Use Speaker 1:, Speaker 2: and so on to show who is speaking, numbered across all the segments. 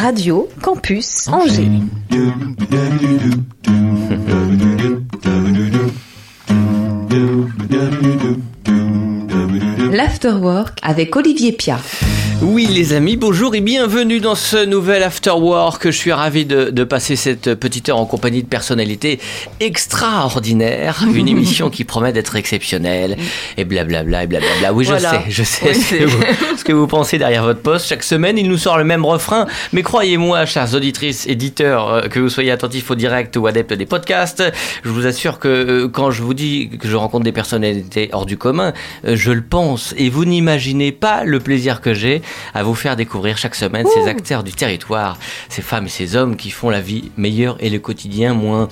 Speaker 1: Radio Campus Angers. L'Afterwork avec Olivier Pia.
Speaker 2: Oui les amis, bonjour et bienvenue dans ce nouvel After Work. Je suis ravi de, de passer cette petite heure en compagnie de personnalités extraordinaires. Une émission qui promet d'être exceptionnelle et blablabla et blablabla. Oui, je
Speaker 3: Voilà.
Speaker 2: sais, je sais
Speaker 3: Oui,
Speaker 2: ce, que vous, ce que vous pensez derrière votre poste. Chaque semaine, il nous sort le même refrain. Mais croyez-moi, chères auditrices, éditeurs, euh, que vous soyez attentifs au direct ou adeptes des podcasts, je vous assure que euh, quand je vous dis que je rencontre des personnalités hors du commun, euh, je le pense. Et vous n'imaginez pas le plaisir que j'ai à vous faire découvrir chaque semaine ces acteurs du territoire, ces femmes et ces hommes qui font la vie meilleure et le quotidien moins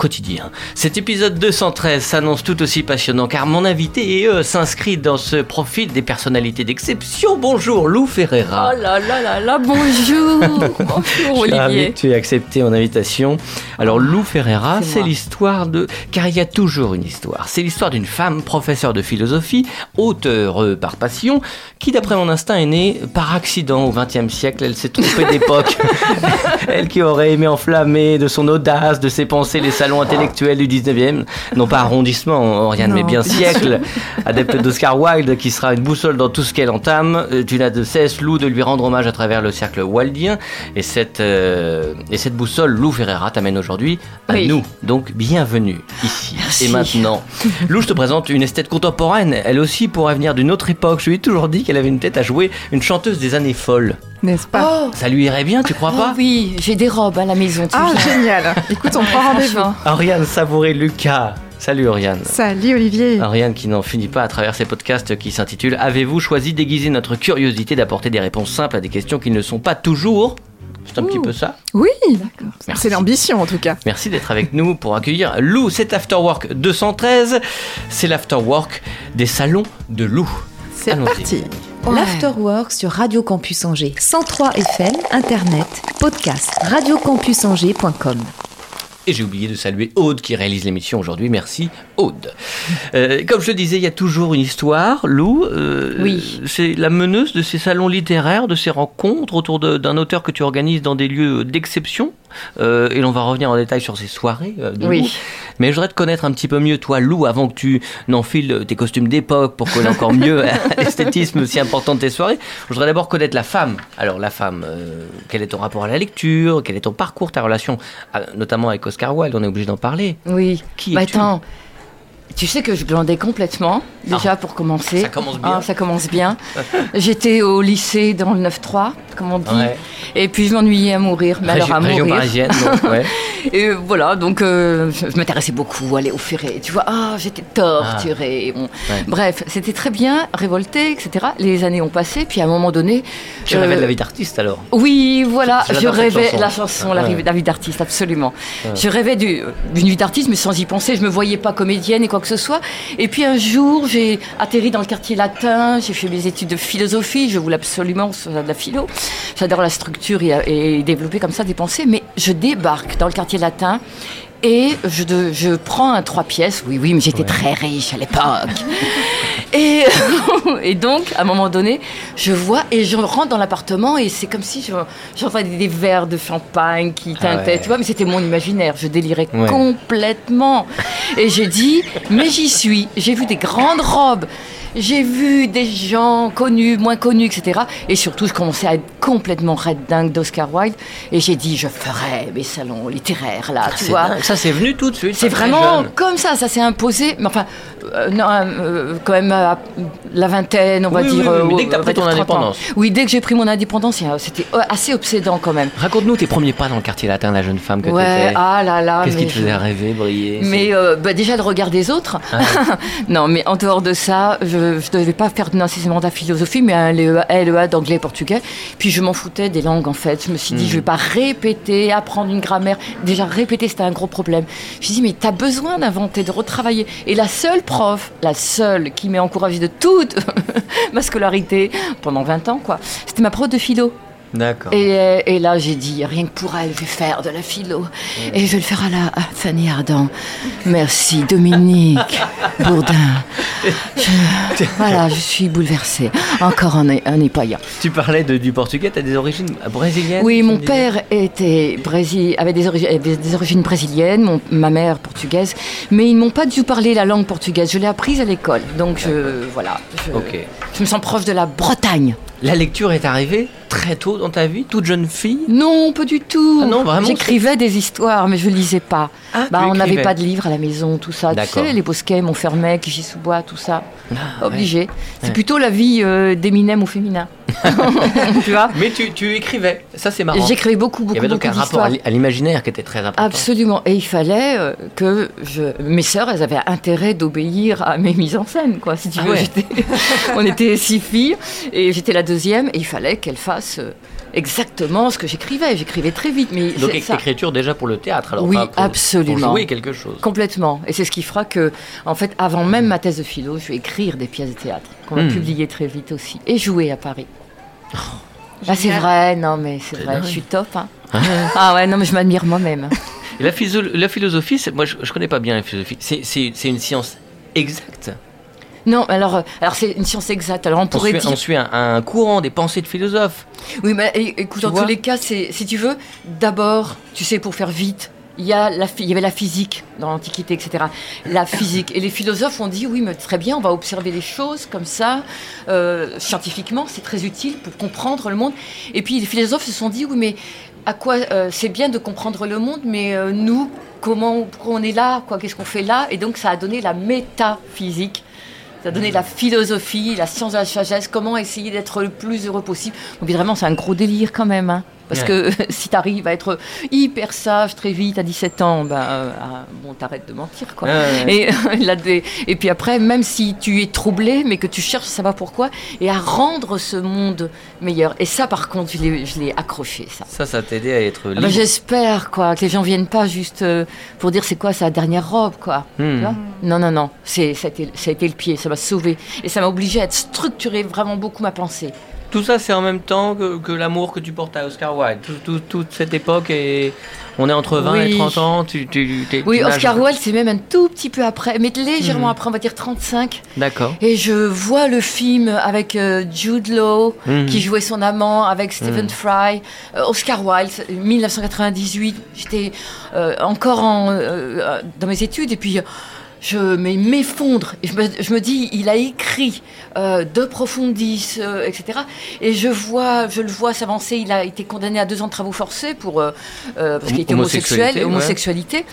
Speaker 2: quotidien. Cet épisode 213 s'annonce tout aussi passionnant car mon invité et eux s'inscrit dans ce profil des personnalités d'exception. Bonjour Lou Ferreira.
Speaker 3: Oh là là là là, bonjour Bonjour
Speaker 2: Je suis ravi
Speaker 3: Olivier
Speaker 2: que tu aies accepté mon invitation. Alors Lou Ferreira,
Speaker 3: C'est
Speaker 2: l'histoire de... Car il y a toujours une histoire. C'est l'histoire d'une femme, professeure de philosophie, auteure euh, par passion, qui d'après mon instinct est née par accident au XXe siècle. Elle s'est trompée d'époque. Elle qui aurait aimé enflammer de son audace, de ses pensées, les salons intellectuels du 19e. Non pas arrondissement, Oriane, mais bien siècle. Adepte d'Oscar Wilde, qui sera une boussole dans tout ce qu'elle entame. Euh, Tu n'as de cesse, Lou, de lui rendre hommage à travers le cercle wildien. Et cette, euh, et cette boussole, Lou Ferreira, t'amène aujourd'hui à
Speaker 3: Oui.
Speaker 2: nous. Donc, bienvenue ici
Speaker 3: Merci.
Speaker 2: et maintenant. Lou, je te présente une esthète contemporaine. Elle aussi pourrait venir d'une autre époque. Je lui ai toujours dit qu'elle avait une tête à jouer une chanteuse des années folles.
Speaker 4: N'est-ce pas
Speaker 3: Oh,
Speaker 2: Ça lui irait bien, tu crois
Speaker 3: oh
Speaker 2: pas
Speaker 3: oui, j'ai des robes à la maison, tu
Speaker 4: Ah, génial Écoute, on prend rendez-vous.
Speaker 2: Oriane Savouré Lucas. Salut Oriane.
Speaker 4: Salut Olivier
Speaker 2: Ariane qui n'en finit pas à travers ses podcasts qui s'intitulent Avez-vous choisi d'aiguiser notre curiosité d'apporter des réponses simples à des questions qui ne sont pas toujours? C'est un petit peu ça.
Speaker 4: Oui
Speaker 2: Merci.
Speaker 4: C'est l'ambition en tout cas.
Speaker 2: Merci d'être avec nous pour accueillir Lou. C'est Afterwork 213. C'est l'Afterwork des salons de Lou.
Speaker 4: C'est parti
Speaker 3: Ouais.
Speaker 1: L'Afterwork sur Radio Campus Angers. 103 FM, Internet, podcast, radiocampusangers.com.
Speaker 2: Et j'ai oublié de saluer Aude qui réalise l'émission aujourd'hui. Merci Aude. Euh, comme je le disais, il y a toujours une histoire. Lou, euh,
Speaker 3: Oui.
Speaker 2: c'est la meneuse de ces salons littéraires, de ces rencontres autour d'un auteur que tu organises dans des lieux d'exception. Euh, et l'on va revenir en détail sur ces soirées Lou.
Speaker 3: Oui.
Speaker 2: Mais je voudrais te connaître un petit peu mieux, toi, Lou, avant que tu n'enfiles tes costumes d'époque pour coller encore mieux l'esthétisme si important de tes soirées. Je voudrais d'abord connaître la femme. Alors, la femme, quel est ton rapport à la lecture? Quel est ton parcours, ta relation, à- notamment avec Oscar Wilde On est obligé d'en parler.
Speaker 3: Oui.
Speaker 2: Qui
Speaker 3: Bah attends, tu sais que je glandais complètement, déjà pour commencer.
Speaker 2: Ça commence bien.
Speaker 3: Ah, ça commence bien. J'étais au lycée dans le 9-3, comme on dit.
Speaker 2: Ouais.
Speaker 3: Et puis je m'ennuyais à mourir. Mais alors à mourir.
Speaker 2: parisienne, donc, ouais.
Speaker 3: Et voilà, donc euh, je, m'intéressais beaucoup à aller au ferré. Tu vois, ah, j'étais torturée. Bon.
Speaker 2: Ouais.
Speaker 3: Bref, c'était très bien, révoltée, etc. Les années ont passé, puis à un moment donné.
Speaker 2: Tu
Speaker 3: euh,
Speaker 2: rêvais de la vie d'artiste alors
Speaker 3: Oui, voilà, je rêvais la chanson, la, vie- la vie d'artiste, absolument. Je rêvais du- d'une vie d'artiste, mais sans y penser. Je me voyais pas comédienne et quoi que ce soit. Et puis un jour, j'ai atterri dans le quartier latin. J'ai fait mes études de philosophie. Je voulais absolument de la philo. J'adore la structure et, et développer comme ça des pensées. Mais je débarque dans le quartier latin. Et je prends un trois pièces, oui, oui, mais j'étais très riche à l'époque. et, et donc, à un moment donné, je vois et je rentre dans l'appartement et c'est comme si je- j'entendais des, des verres de champagne qui
Speaker 2: Ah
Speaker 3: tintaient,
Speaker 2: ouais.
Speaker 3: tu vois, mais c'était mon imaginaire, je délirais
Speaker 2: Ouais.
Speaker 3: complètement. Et j'ai dit, mais j'y suis, j'ai vu des grandes robes. J'ai vu des gens connus, moins connus, etc. Et surtout, je commençais à être complètement red dingue d'Oscar Wilde. Et j'ai dit, je ferai mes salons littéraires, là, tu
Speaker 2: Ah, C'est
Speaker 3: vois.
Speaker 2: dingue. Ça, c'est venu tout de suite.
Speaker 3: C'est vraiment
Speaker 2: jeune.
Speaker 3: comme ça, ça s'est imposé. Mais enfin, non, euh, quand même à la vingtaine, on va
Speaker 2: Oui, oui,
Speaker 3: dire.
Speaker 2: oui, mais
Speaker 3: euh,
Speaker 2: dès que t'as
Speaker 3: on
Speaker 2: pris ton
Speaker 3: dire 30 ans.
Speaker 2: indépendance.
Speaker 3: Oui, dès que j'ai pris mon indépendance, euh, c'était euh, assez obsédant quand même.
Speaker 2: Raconte-nous tes premiers pas dans le quartier latin, la jeune femme que
Speaker 3: Ouais,
Speaker 2: t'étais.
Speaker 3: ah là là.
Speaker 2: Qu'est-ce qui
Speaker 3: mais
Speaker 2: te faisait rêver, briller
Speaker 3: mais euh, bah, déjà le regard des autres.
Speaker 2: Ah
Speaker 3: non, mais en dehors de ça, je ne devais pas faire nécessairement de la philosophie, mais un LEA, LEA d'anglais et portugais. Puis je m'en foutais des langues en fait. Je me suis dit,
Speaker 2: Hmm.
Speaker 3: je vais pas répéter, apprendre une grammaire. Déjà répéter, c'était un gros problème. Je me suis dit, mais tu as besoin d'inventer, de retravailler. Et la seule la seule qui m'a encouragée de toute ma scolarité pendant 20 ans, quoi, c'était ma prof de philo.
Speaker 2: D'accord.
Speaker 3: Et, euh, et là, j'ai dit, rien que pour elle, je vais faire de la philo. Et je vais le faire à la à Fanny Ardant. Merci, Dominique Bourdin. Je- voilà, je suis bouleversée. Encore un, un épaillant.
Speaker 2: Tu parlais de- du portugais, tu as des origines brésiliennes
Speaker 3: Oui, mon père était Brésil, avait des, origi- avait des origines brésiliennes, mon- ma mère portugaise, mais ils ne m'ont pas tout parlé la langue portugaise. Je l'ai apprise à l'école. Donc, je, voilà. Je, je me sens proche de la Bretagne.
Speaker 2: La lecture est arrivée? Très tôt dans ta vie, toute jeune fille
Speaker 3: Non, pas du tout.
Speaker 2: Ah non, vraiment,
Speaker 3: J'écrivais des histoires, mais je lisais pas.
Speaker 2: Ah,
Speaker 3: bah, on n'avait pas de livres à la maison, tout ça. Tu sais, les Bosquets, Montfermeil, Clichy-sous-Bois, tout ça.
Speaker 2: Ah,
Speaker 3: Obligé. C'est
Speaker 2: Ouais.
Speaker 3: plutôt la vie euh, d'Eminem au féminin. tu vois
Speaker 2: Mais tu, tu écrivais, ça c'est marrant.
Speaker 3: J'écrivais beaucoup,
Speaker 2: Il y
Speaker 3: beaucoup,
Speaker 2: avait donc
Speaker 3: beaucoup
Speaker 2: un rapport à l'i- à l'imaginaire qui était très important.
Speaker 3: Absolument. Et il fallait euh, que je... mes sœurs, elles avaient intérêt d'obéir à mes mises en scène, quoi. Si tu
Speaker 2: Ah
Speaker 3: veux,
Speaker 2: ouais.
Speaker 3: on était six filles et j'étais la deuxième et il fallait qu'elles fassent euh, exactement ce que j'écrivais. J'écrivais très vite, mais
Speaker 2: Donc
Speaker 3: ça-
Speaker 2: écriture déjà pour le théâtre alors
Speaker 3: Oui,
Speaker 2: pas pour-
Speaker 3: absolument.
Speaker 2: Pour jouer quelque chose.
Speaker 3: Complètement. Et c'est ce qui fera que, en fait, avant même ma thèse de philo, je vais écrire des pièces de théâtre qu'on va
Speaker 2: Hmm.
Speaker 3: publier très vite aussi et jouer à Paris. Ah, c'est vrai, non mais c'est vrai,
Speaker 2: dingue.
Speaker 3: je suis top. hein. ah ouais, non mais je m'admire moi-même.
Speaker 2: La, la philosophie, c'est- moi je, je connais pas bien la philosophie. C'est une science exacte.
Speaker 3: Non, alors, euh, alors c'est une science exacte. Alors on
Speaker 2: On
Speaker 3: pourrait
Speaker 2: suit,
Speaker 3: dire.
Speaker 2: on suit un, un courant des pensées de philosophes.
Speaker 3: Oui, mais é- écoute,
Speaker 2: Tu vois
Speaker 3: tous les cas, si tu veux, d'abord, tu sais, pour faire vite, il y, a la, phy- il y avait la physique dans l'Antiquité, etc. La physique. Et les philosophes ont dit, oui, mais très bien, on va observer les choses comme ça, euh, scientifiquement, c'est très utile pour comprendre le monde. Et puis les philosophes se sont dit, oui, mais à quoi euh, c'est bien de comprendre le monde, mais euh, nous, comment pourquoi on est là, quoi, qu'est-ce qu'on fait là? Et donc ça a donné la métaphysique. Ça donné la philosophie, la science de la sagesse, comment essayer d'être le plus heureux possible. Donc évidemment, c'est un gros délire quand même. hein. Parce que si tu arrives à être hyper sage très vite à 17 ans, ben, euh, ah, bon, t'arrêtes de mentir. Quoi.
Speaker 2: Ouais.
Speaker 3: Et, là, des- et puis après, même si tu es troublé, mais que tu cherches à savoir pourquoi, et à rendre ce monde meilleur. Et ça, par contre, je l'ai- accroché, ça.
Speaker 2: Ça, ça t'a aidé à être
Speaker 3: Ah
Speaker 2: libre.
Speaker 3: ben, J'espère quoi que les gens viennent pas juste euh, pour dire c'est quoi sa dernière robe quoi?
Speaker 2: Hmm.
Speaker 3: Tu vois? Non non non, ça a, été, ça a été le pied, ça m'a sauvé et ça m'a obligé à être structuré vraiment beaucoup ma pensée.
Speaker 2: Tout ça, c'est en même temps que, que l'amour que tu portes à Oscar Wilde. Tout- tout- toute cette époque, et on est entre 20 et
Speaker 3: Oui.
Speaker 2: 30 ans. Tu, tu, t'es-
Speaker 3: Oui, Oscar Wilde c'est même un tout petit peu après, mais légèrement
Speaker 2: Mhm.
Speaker 3: après, on va dire 35.
Speaker 2: D'accord.
Speaker 3: Et je vois le film avec euh, Jude Law
Speaker 2: Mhm.
Speaker 3: qui jouait son amant avec Stephen
Speaker 2: Mhm.
Speaker 3: Fry, Euh, Oscar Wilde, 1998. J'étais euh, encore en, euh, dans mes études et puis je m'e- m'effondre. Et je me, je me dis, il a écrit euh, De Profundis, euh, etc. Et je vois, je le vois s'avancer. Il a été condamné à deux ans de travaux forcés pour euh, euh, parce qu'il était homosexuel,
Speaker 2: ouais.
Speaker 3: homosexualité.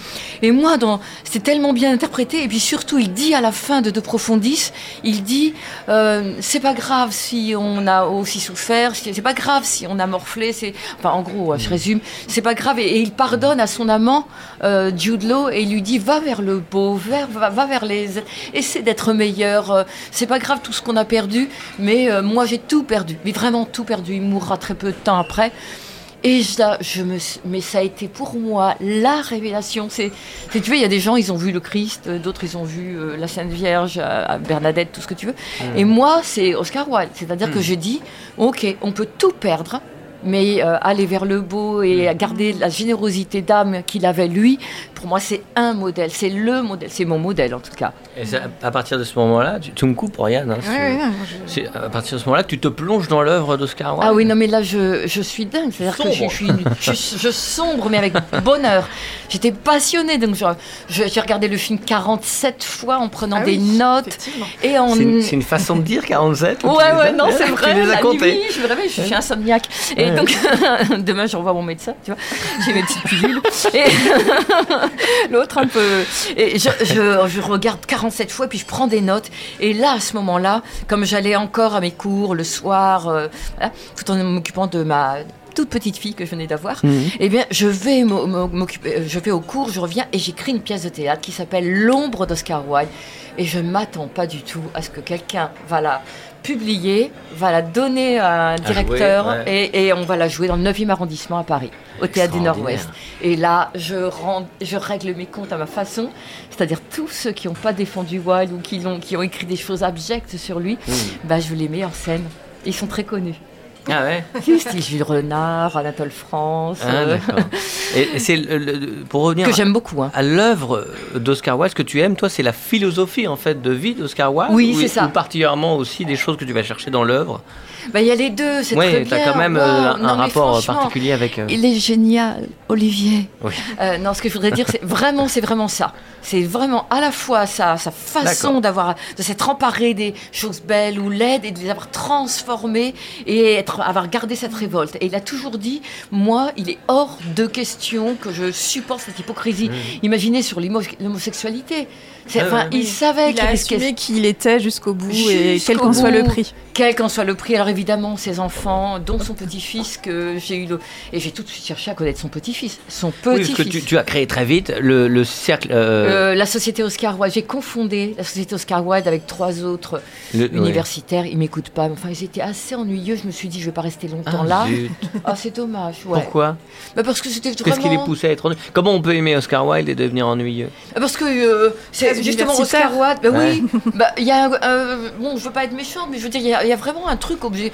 Speaker 3: Et moi, dans, c'est tellement bien interprété. Et puis surtout, il dit à la fin de De Profundis, il dit, euh, c'est pas grave si on a aussi souffert, c'est pas grave si on a morflé. C'est, enfin, en gros,
Speaker 2: Mm.
Speaker 3: je résume, c'est pas grave. Et, et il pardonne à son amant euh, Jude Law et il lui dit, va vers le beau, vers, va, va vers les, essaie d'être meilleur. euh, c'est pas grave tout ce qu'on a perdu, mais euh, moi j'ai tout perdu, mais vraiment tout perdu. Il mourra très peu de temps après. Et je, je me, mais ça a été pour moi la révélation. C'est, c'est- tu vois, il y a des gens, ils ont vu le Christ, euh, d'autres, ils ont vu euh, la Sainte Vierge, euh, Bernadette, tout ce que tu veux. Et moi, c'est Oscar Wilde. C'est-à-dire que je dis, ok, on peut tout perdre, mais euh, aller vers le beau et garder la générosité d'âme qu'il avait lui, pour moi, c'est un modèle. C'est le modèle. C'est mon modèle, en tout cas.
Speaker 2: Et c'est à à partir de ce moment-là, tu, tu me coupes, Oriane. hein,
Speaker 4: Ouais,
Speaker 2: c'est-
Speaker 4: je-
Speaker 2: c'est à partir de ce moment-là que tu te plonges dans l'œuvre d'Oscar Wilde.
Speaker 3: Ah oui, non, mais là, je, je suis dingue. C'est-à-dire que je,
Speaker 2: Sombre.
Speaker 3: je suis, je, je sombre, mais avec bonheur. J'étais passionnée. Donc, je- je- j'ai regardé le film 47 fois en prenant
Speaker 4: Ah
Speaker 3: des
Speaker 4: oui,
Speaker 3: notes. Et en...
Speaker 2: C'est une, c'est une façon de dire 47 ou tu
Speaker 3: Ouais,
Speaker 2: les
Speaker 3: ouais,
Speaker 2: as-
Speaker 3: non, c'est
Speaker 2: tu
Speaker 3: vrai.
Speaker 2: les as
Speaker 3: La
Speaker 2: comptés.
Speaker 3: nuit, je me réveille, je suis insomniaque. Et
Speaker 2: Ouais.
Speaker 3: donc, demain, je revois mon médecin, tu vois. J'ai mes petites pilules. Et l'autre, un peu. Et je, je, je regarde 47 fois, puis je prends des notes. Et là, à ce moment-là, comme j'allais encore à mes cours le soir, euh, voilà, tout en m'occupant de ma toute petite fille que je venais d'avoir,
Speaker 2: Mhm.
Speaker 3: eh bien, je vais m'o- m'o- m'occuper, euh, je vais au cours, je reviens et j'écris une pièce de théâtre qui s'appelle L'ombre d'Oscar Wilde. Et je ne m'attends pas du tout à ce que quelqu'un va la publier, va la donner à un
Speaker 2: jouer,
Speaker 3: directeur
Speaker 2: ouais.
Speaker 3: et, et on va la jouer dans le 9e arrondissement à Paris, au Théâtre du. Nord-Ouest. Et là, je, règle mes comptes à ma façon, c'est-à-dire tous ceux qui n'ont pas défendu Wilde ou qui ont, qui ont écrit des choses abjectes sur lui,
Speaker 2: Mhm.
Speaker 3: bah, je les mets en scène. Ils sont très connus.
Speaker 2: Ah ouais
Speaker 3: Si, Jules Renard, Anatole France,
Speaker 2: Ah,
Speaker 3: euh.
Speaker 2: Et, c'est pour revenir
Speaker 3: que j'aime beaucoup. hein.
Speaker 2: à l'œuvre d'Oscar Wilde, ce que tu aimes, toi, c'est la philosophie en fait de vie d'Oscar Wilde.
Speaker 3: Oui,
Speaker 2: ou-
Speaker 3: c'est ça.
Speaker 2: Ou particulièrement aussi des choses que tu vas chercher dans l'œuvre?
Speaker 3: Bah, Il y a les deux, c'est très
Speaker 2: Oui,
Speaker 3: bien.
Speaker 2: t'as quand même
Speaker 3: Wow.
Speaker 2: euh, un
Speaker 3: Non,
Speaker 2: rapport
Speaker 3: franchement,
Speaker 2: particulier avec. euh,
Speaker 3: Il est génial, Olivier.
Speaker 2: Oui.
Speaker 3: Euh, non, ce que je voudrais dire, c'est vraiment, c'est vraiment ça. C'est vraiment à la fois sa, sa façon d'avoir, de s'être emparé des choses belles ou laides et de les avoir transformées et être, avoir gardé cette révolte. Et il a toujours dit, moi, il est hors de question que je supporte cette hypocrisie. Imaginez sur l'homo- l'homosexualité. Enfin,
Speaker 2: ouais.
Speaker 3: il savait
Speaker 4: Il
Speaker 3: qu'il risquait
Speaker 4: était jusqu'au bout et quel qu'en soit le prix.
Speaker 3: quel qu'en soit le prix, alors évidemment, ses enfants, dont son petit-fils, que j'ai eu le... Et j'ai tout de suite cherché à connaître son petit-fils. Son
Speaker 2: Oui, parce
Speaker 3: petit-fils.
Speaker 2: que tu, tu as créé très vite le, le cercle. euh,
Speaker 3: Euh, la société Oscar Wilde, j'ai confondé la société Oscar Wilde avec trois autres
Speaker 2: le- ouais.
Speaker 3: universitaires. Ils m'écoutent pas. Enfin, ils étaient assez ennuyeux. Je me suis dit, je vais pas rester longtemps
Speaker 2: Ah,
Speaker 3: là. Ah, c'est dommage. Ouais.
Speaker 2: Pourquoi
Speaker 3: Bah, parce que c'était
Speaker 2: Qu'est-ce qui les
Speaker 3: vraiment.
Speaker 2: poussait à être ennuyeux? Comment on peut aimer Oscar Wilde et devenir ennuyeux?
Speaker 3: Parce que euh, c'est justement. Oscar Wilde. Bah
Speaker 2: Ouais.
Speaker 3: oui. Bah il y a un- euh, bon, je veux pas être méchant, mais je veux dire, il y a, il y a vraiment un truc obligé.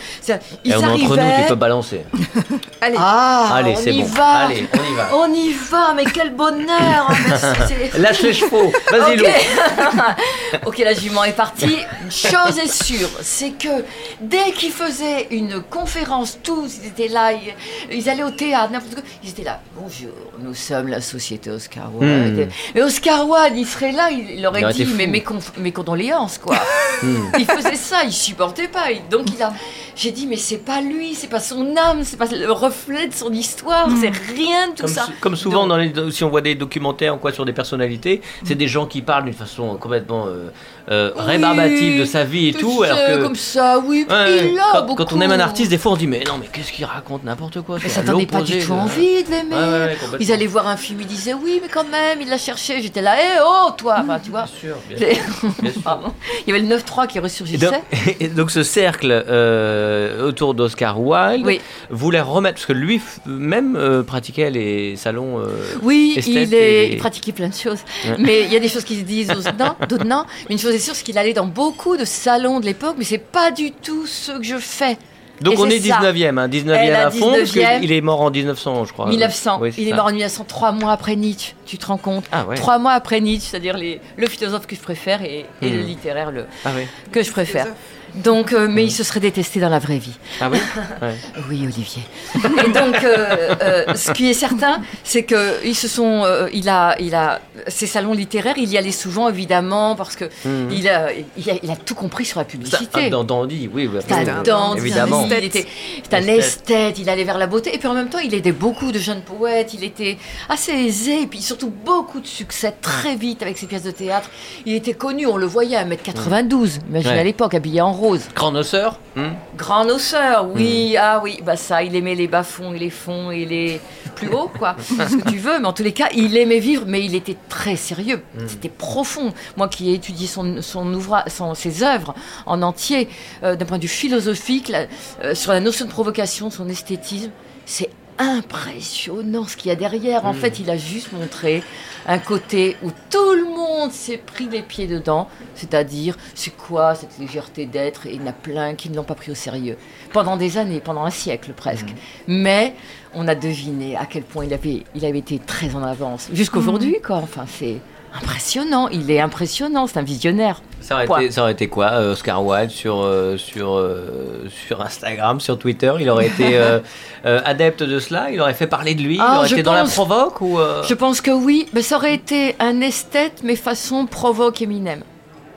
Speaker 3: Ils
Speaker 2: Et on est entre nous, tu
Speaker 3: arrivaient.
Speaker 2: peux balancer.
Speaker 4: Allez,
Speaker 3: Ah,
Speaker 2: Allez,
Speaker 3: on
Speaker 2: c'est
Speaker 3: y
Speaker 2: bon.
Speaker 3: va.
Speaker 2: Allez, on y va.
Speaker 3: On y va, mais quel bonheur hein,
Speaker 2: Lâche les chevaux. Vas-y, Lou.
Speaker 3: Ok. ok, la jument est partie. Une chose est sûre, c'est que dès qu'ils faisaient une conférence, tous, ils étaient là, ils, ils allaient au théâtre, n'importe quoi, ils étaient là. Bonjour, nous sommes la société Oscar Wilde.
Speaker 2: Hmm.
Speaker 3: Mais Oscar Wilde, il serait là, il, il aurait
Speaker 2: Il
Speaker 3: dit, mais mes, conf- mes condoléances, quoi.
Speaker 2: Hmm.
Speaker 3: il faisait ça, il supportait pas. Il- Donc il a, j'ai dit, mais c'est pas lui, c'est pas son âme, c'est pas le reflet de son histoire, c'est rien de tout
Speaker 2: Comme,
Speaker 3: ça.
Speaker 2: comme souvent,
Speaker 3: Donc-
Speaker 2: dans les, si on voit des documentaires ou quoi sur des personnalités, c'est des gens qui parlent d'une façon complètement euh, euh,
Speaker 3: Oui,
Speaker 2: de sa vie et tout. Alors que,
Speaker 3: comme ça, oui.
Speaker 2: Ouais, ouais,
Speaker 3: il a
Speaker 2: quand, on aime un artiste, des fois on dit Mais non, mais qu'est-ce qu'il raconte N'importe quoi.
Speaker 3: Mais ça donnait pas du tout envie de l'aimer.
Speaker 2: Ouais, ouais.
Speaker 3: Ils allaient voir un film, ils disaient oui, mais quand même, il l'a cherché. J'étais là, hé oh, toi Enfin, tu vois.
Speaker 2: Bien sûr, bien
Speaker 3: J'ai-
Speaker 2: sûr, bien sûr.
Speaker 3: Pardon. Il y avait le 9-3 qui
Speaker 2: Et donc,
Speaker 3: ressurgissait.
Speaker 2: et donc ce cercle euh, autour d'Oscar Wilde
Speaker 3: Oui.
Speaker 2: voulait remettre, parce que lui f- même euh, pratiquait les salons. euh,
Speaker 3: Oui, il, est,
Speaker 2: et-
Speaker 3: il pratiquait plein de choses. Mais il y a des choses qui se disent aux non, d'autres non. Mais une chose est sûre, c'est qu'il allait dans beaucoup de salons de l'époque, mais c'est pas du tout ce que je fais.
Speaker 2: Donc
Speaker 3: Et
Speaker 2: on est
Speaker 3: ça.
Speaker 2: 19e, hein, 19e
Speaker 3: Elle a
Speaker 2: à fond, parce
Speaker 3: 19e.
Speaker 2: qu'il est mort en 1900, je crois.
Speaker 3: 1900.
Speaker 2: Oui, c'est
Speaker 3: il est mort en 1900, trois mois après Nietzsche. Tu te rends compte
Speaker 2: Ah ouais.
Speaker 3: Trois mois après Nietzsche, c'est-à-dire les- le philosophe que je préfère et, et le
Speaker 2: Hmm.
Speaker 3: littéraire le,
Speaker 2: Ah oui.
Speaker 3: que je préfère. Donc, euh, mais il se serait détesté dans la vraie vie.
Speaker 2: Ah oui Ouais.
Speaker 3: Oui, Olivier. Et donc, euh, euh, ce qui est certain, c'est que ils se sont, euh, il a, il a ces salons littéraires, il y allait souvent évidemment parce que
Speaker 2: Mhm.
Speaker 3: il, a, il, a, il a tout compris sur la publicité.
Speaker 2: ah, dans Dandy, oui.
Speaker 3: C'est un dandy,
Speaker 2: évidemment.
Speaker 3: il était, c'est un
Speaker 2: Esthète.
Speaker 3: esthète, il allait vers la beauté. Et puis en même temps, il aidait beaucoup de jeunes poètes, il était assez aisé, et puis surtout beaucoup de succès très vite avec ses pièces de théâtre. Il était connu, on le voyait à 1m92, imagine
Speaker 2: Ouais.
Speaker 3: à l'époque, habillé en rose.
Speaker 2: Grand noceur hmm
Speaker 3: Grand noceur, oui, ah oui, bah ça, il aimait les bas-fonds et les fonds et les plus hauts, quoi, ce que tu veux, mais en tous les cas, il aimait vivre, mais il était très sérieux, c'était profond. Moi qui ai étudié son, son ouvrage, son, ses œuvres en entier, euh, d'un point de vue philosophique, là, euh, sur la notion de provocation, son esthétisme, c'est impressionnant ce qu'il y a derrière. En fait, il a juste montré un côté où tout le monde s'est pris les pieds dedans, c'est-à-dire c'est quoi cette légèreté d'être? Et il y en a plein qui ne l'ont pas pris au sérieux. Pendant des années, pendant un siècle presque. Mais on a deviné à quel point il avait, il avait été très en avance. Jusqu'aujourd'hui, quoi. Enfin, c'est impressionnant. Il est impressionnant. C'est un visionnaire.
Speaker 2: ça, aurait été, ça aurait été quoi, euh, Oscar Wilde, sur, euh, sur, euh, sur Instagram, sur Twitter Il aurait été euh, euh, adepte de cela Il aurait fait parler de lui
Speaker 3: Ah,
Speaker 2: Il aurait
Speaker 3: je
Speaker 2: été dans la provoque ou, euh,
Speaker 3: Je pense que oui, mais ça aurait été un esthète, mais façon provoque Eminem.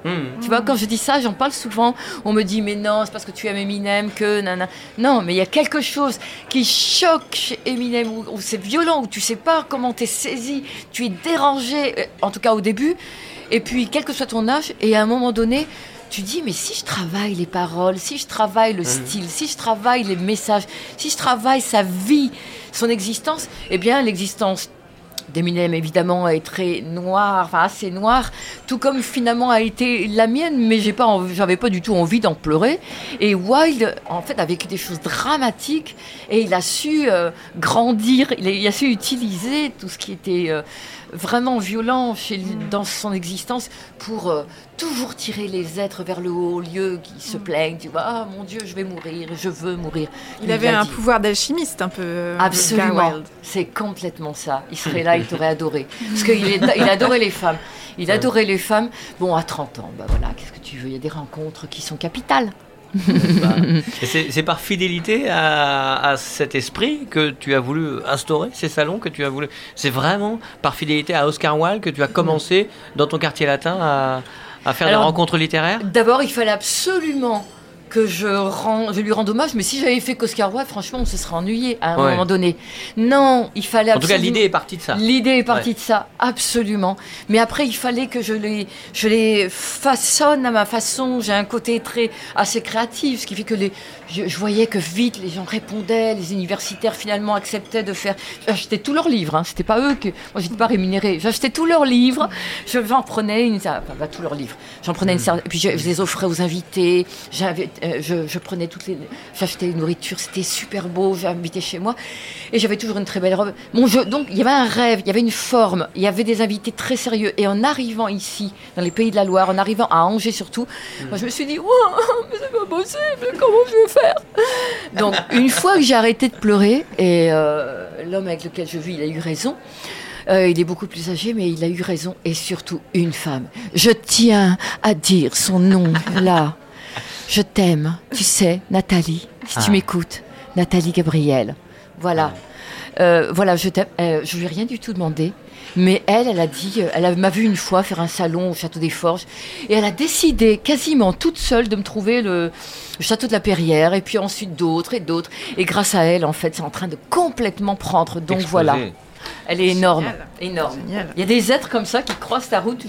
Speaker 2: Hmm.
Speaker 3: Tu vois, quand je dis ça, j'en parle souvent. On me dit, mais non, c'est parce que tu aimes Eminem que nana. Non, mais il y a quelque chose qui choque chez Eminem, où, où c'est violent, où tu sais pas comment t'es saisi, tu es dérangé, euh, en tout cas au début. Et puis, quel que soit ton âge, et à un moment donné, tu dis, mais si je travaille les paroles, si je travaille le style, si je travaille les messages, si je travaille sa vie, son existence, eh bien, l'existence d'Eminem évidemment est très noire, enfin assez noire, tout comme finalement a été la mienne, mais j'ai pas, j'avais pas du tout envie d'en pleurer. Et Wilde, en fait, a vécu des choses dramatiques et il a su euh, grandir, il a, il a su utiliser tout ce qui était euh, vraiment violent chez lui, dans son existence pour euh, toujours tirer les êtres vers le haut, au lieu qui se plaignent, tu vois, ah mon Dieu, je vais mourir, je veux mourir.
Speaker 4: Il avait un
Speaker 3: dit.
Speaker 4: pouvoir d'alchimiste un peu. euh,
Speaker 3: Absolument, c'est complètement ça. Il serait là, il t'aurait adoré. Parce qu'il il adorait les femmes. Il adorait les femmes. Bon, à 30 ans, bah voilà, qu'est-ce que tu veux? Il y a des rencontres qui sont capitales.
Speaker 2: C'est c'est par fidélité à, à cet esprit que tu as voulu instaurer ces salons que tu as voulu. C'est vraiment par fidélité à Oscar Wilde que tu as commencé dans ton quartier latin à, à faire
Speaker 3: Alors,
Speaker 2: des rencontres littéraires?
Speaker 3: D'abord, il fallait absolument que je, rends, je lui rende hommage, mais si j'avais fait qu'Oscar Wilde, franchement, on se serait ennuyé à un
Speaker 2: Ouais.
Speaker 3: moment donné. Non, il fallait
Speaker 2: En tout cas,
Speaker 3: absolument-
Speaker 2: l'idée est partie de ça.
Speaker 3: L'idée est partie
Speaker 2: Ouais.
Speaker 3: de ça, absolument. Mais après, il fallait que je les, je les façonne à ma façon. J'ai un côté très assez créatif, ce qui fait que les, je, je voyais que vite les gens répondaient, les universitaires finalement acceptaient de faire. J'achetais tous leurs livres. Hein. C'était pas eux que moi j'étais pas rémunérée. J'achetais tous leurs livres. Je j'en prenais une, enfin, pas tous leurs livres. J'en prenais une certaine. Puis je, je les offrais aux invités. J'avais, euh, je, je prenais toutes les, j'achetais une nourriture. C'était super beau. J'invitais chez moi et j'avais toujours une très belle robe. Mon jeu, donc il y avait un rêve, il y avait une forme, il y avait des invités très sérieux. Et en arrivant ici, dans les pays de la Loire, en arrivant à Angers surtout, moi je me suis dit, Ouah, mais c'est pas possible, comment je vais faire? Donc une fois que j'ai arrêté de pleurer, et euh, l'homme avec lequel je vis, il a eu raison. Euh, il est beaucoup plus âgé, mais il a eu raison. Et surtout, une femme. Je tiens à dire son nom là. Je t'aime. Tu sais, Nathalie, si
Speaker 2: Ah.
Speaker 3: tu m'écoutes, Nathalie Gabriel. Voilà. Euh, voilà, je t'aime. Euh, je lui ai rien du tout demandé. Mais elle, elle a dit, euh, elle m'a vu une fois faire un salon au Château des Forges. Et elle a décidé, quasiment toute seule, de me trouver le, le Château de la Perrière. Et puis ensuite d'autres et d'autres. Et grâce à elle, en fait, c'est en train de complètement prendre. Donc
Speaker 2: Explosé.
Speaker 3: voilà. Elle est énorme.
Speaker 4: Génial.
Speaker 3: Énorme.
Speaker 4: Génial.
Speaker 3: Il y a des êtres comme ça qui croisent ta route.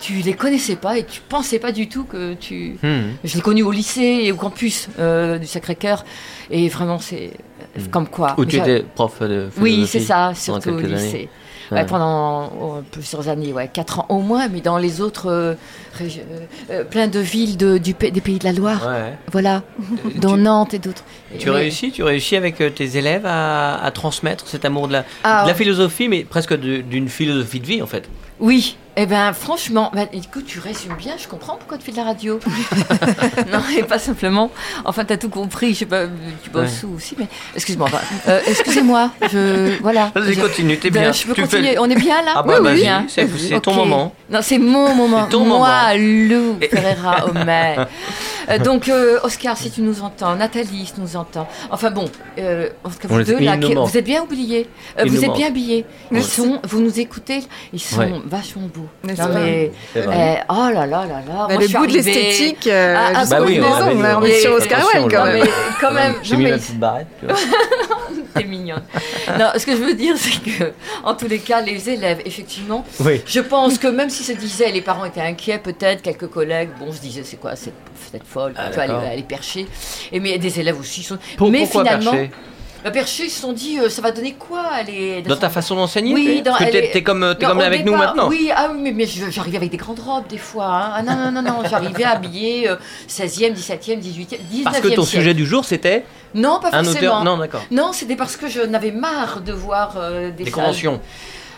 Speaker 3: Tu les connaissais pas et tu pensais pas du tout que tu.
Speaker 2: Hmm.
Speaker 3: Je l'ai connu au lycée et au campus euh, du Sacré-Cœur. Et vraiment, c'est euh, comme quoi.
Speaker 2: Où tu étais prof de
Speaker 3: Oui, c'est ça, surtout au
Speaker 2: années. Ouais.
Speaker 3: Ouais, pendant oh, plusieurs années, ouais, quatre ans au moins, mais dans les autres euh, régi- euh, euh, plein de villes de- du, des pays de la Loire,
Speaker 2: Ouais.
Speaker 3: voilà, dont Nantes et d'autres.
Speaker 2: Tu
Speaker 3: Mais-
Speaker 2: réussis, tu réussis avec euh, tes élèves à, à transmettre cet amour de la,
Speaker 3: Ah,
Speaker 2: de la philosophie, mais presque d'une philosophie de vie en fait.
Speaker 3: Oui, eh ben franchement, ben, écoute, tu résumes bien, je comprends pourquoi tu fais de la radio. non, et pas simplement. Enfin, t'as tout compris, je sais pas, tu bosses où aussi, mais excuse-moi. euh, excusez-moi, je voilà.
Speaker 2: Vas-y, continue, t'es
Speaker 3: Ben,
Speaker 2: bien.
Speaker 3: Je peux
Speaker 2: Tu fais-
Speaker 3: continuer. On est bien là
Speaker 2: Ah bah,
Speaker 3: bien.
Speaker 2: c'est- ton moment.
Speaker 3: Non, c'est mon moment.
Speaker 2: C'est ton
Speaker 3: Moi,
Speaker 2: moment.
Speaker 3: Lou Ferreira Omer. Euh, donc, euh, Oscar, si tu nous entends, Nathalie, si tu nous entends. Enfin bon, euh, en tout cas, vous deux là, qui- vous êtes bien oubliés. Euh, vous êtes bien habillés. Ils sont, vous nous écoutez, ils sont
Speaker 2: Ouais.
Speaker 3: vachement beaux. Non, mais,
Speaker 2: C'est vrai.
Speaker 3: euh, oh là là là là.
Speaker 4: Bah, le goût de l'esthétique, euh,
Speaker 3: Ah, ah, bah oui, on
Speaker 4: est sur
Speaker 3: et-
Speaker 4: Oscar Wilde quand même.
Speaker 3: quand même,
Speaker 2: J'ai mis ma petite barrette.
Speaker 3: T'es mignonne. non, ce que je veux dire, c'est que, en tous les cas, les élèves, effectivement,
Speaker 2: Oui.
Speaker 3: je pense que même si se disait, les parents étaient inquiets, peut-être, quelques collègues, bon, se disaient, c'est quoi cette, cette folle,
Speaker 2: Ah,
Speaker 3: tu vois, elle,
Speaker 2: d'accord.
Speaker 3: est- elle est perchée. Et mais des élèves aussi sont.
Speaker 2: Pour-
Speaker 3: mais
Speaker 2: pourquoi
Speaker 3: finalement,
Speaker 2: perché
Speaker 3: bah, perchés, ils se sont dit, euh, ça va donner quoi
Speaker 2: Dans ta façon d'enseigner
Speaker 3: Oui, dans-
Speaker 2: Parce que t'es
Speaker 3: est-
Speaker 2: t'es comme, t'es
Speaker 3: Non,
Speaker 2: comme avec nous maintenant.
Speaker 3: Oui, ah oui, mais, mais je- j'arrivais avec des grandes robes des fois. hein. Ah non, non, non, non, j'arrivais habillée euh, 16e, 17e, 18e, 19e.
Speaker 2: Parce que ton
Speaker 3: siècle.
Speaker 2: sujet du jour c'était
Speaker 3: Non, pas
Speaker 2: un
Speaker 3: forcément.
Speaker 2: auteur. Non, d'accord.
Speaker 3: Non, c'était parce que je n'avais marre de voir euh, des
Speaker 2: Des
Speaker 3: salles-
Speaker 2: conventions.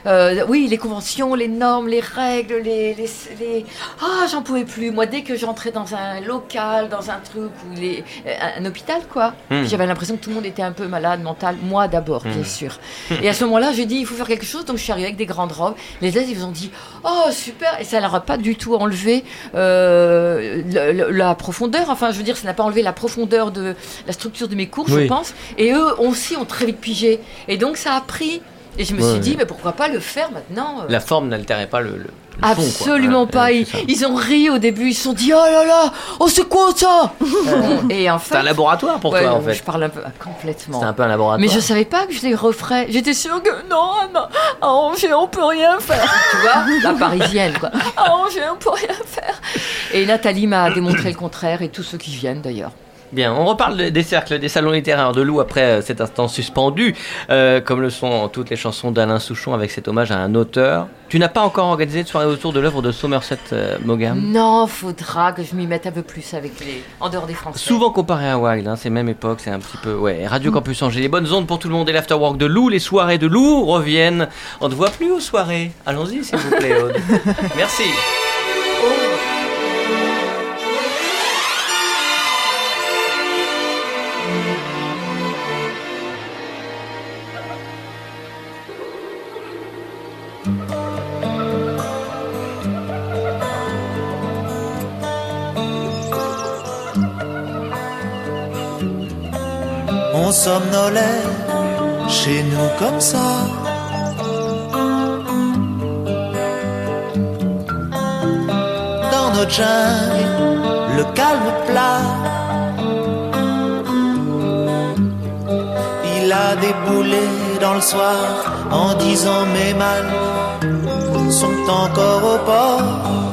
Speaker 3: Euh, oui, les conventions, les normes, les règles, les. les, les- Ah, j'en pouvais plus. Moi, dès que j'entrais dans un local, dans un truc, ou les, euh, un hôpital, quoi,
Speaker 2: Hmm.
Speaker 3: j'avais l'impression que tout le monde était un peu malade mental. Moi d'abord, bien
Speaker 2: Hmm.
Speaker 3: sûr. Et à ce moment-là, j'ai dit, il faut faire quelque chose. Donc, je suis arrivée avec des grandes robes. Les élèves, ils ont dit, oh, super. Et ça leur a pas du tout enlevé euh, la profondeur. Enfin, je veux dire, ça n'a pas enlevé la profondeur de la structure de mes cours,
Speaker 2: Oui.
Speaker 3: je pense. Et eux aussi ont très vite pigé. Et donc, ça a pris. Et je me
Speaker 2: Ouais,
Speaker 3: suis dit,
Speaker 2: ouais.
Speaker 3: mais pourquoi pas le faire maintenant euh,
Speaker 2: La forme n'altérait pas le, le, le fond, quoi.
Speaker 3: Absolument pas.
Speaker 2: ouais,
Speaker 3: Ils,
Speaker 2: c'est
Speaker 3: ont ri au début. Ils se sont dit, oh là là, oh c'est quoi ça Et en
Speaker 2: C'est
Speaker 3: fait,
Speaker 2: un laboratoire pour
Speaker 3: ouais,
Speaker 2: toi en
Speaker 3: Je
Speaker 2: fait.
Speaker 3: parle un peu ah, complètement.
Speaker 2: C'est un peu un laboratoire.
Speaker 3: Mais je savais pas que je les referais. J'étais sûre que non, non, à Angers, on peut rien faire. tu vois, la parisienne, quoi. À Angers, on peut rien faire. Et Nathalie m'a démontré le contraire, et tous ceux qui viennent d'ailleurs.
Speaker 2: Bien, on reparle des cercles, des salons littéraires de Lou après euh, cet instant suspendu, euh, comme le sont toutes les chansons d'Alain Souchon avec cet hommage à un auteur. Tu n'as pas encore organisé de soirée autour de l'œuvre de Somerset euh, Maugham
Speaker 3: Non, faudra que je m'y mette un peu plus avec les... en dehors des Français.
Speaker 2: Souvent comparé à Wild, hein, c'est même époque, c'est un petit peu... Ouais, Radio Campus Angers, les bonnes ondes pour tout le monde et l'afterwork de Lou, les soirées de Lou reviennent. On ne voit plus aux soirées. Allons-y s'il vous plaît, Aude. Merci.
Speaker 5: Somnolait chez nous comme ça. Dans notre jungle, le calme plat. Il a déboulé dans le soir en disant mes mâles sont encore au port.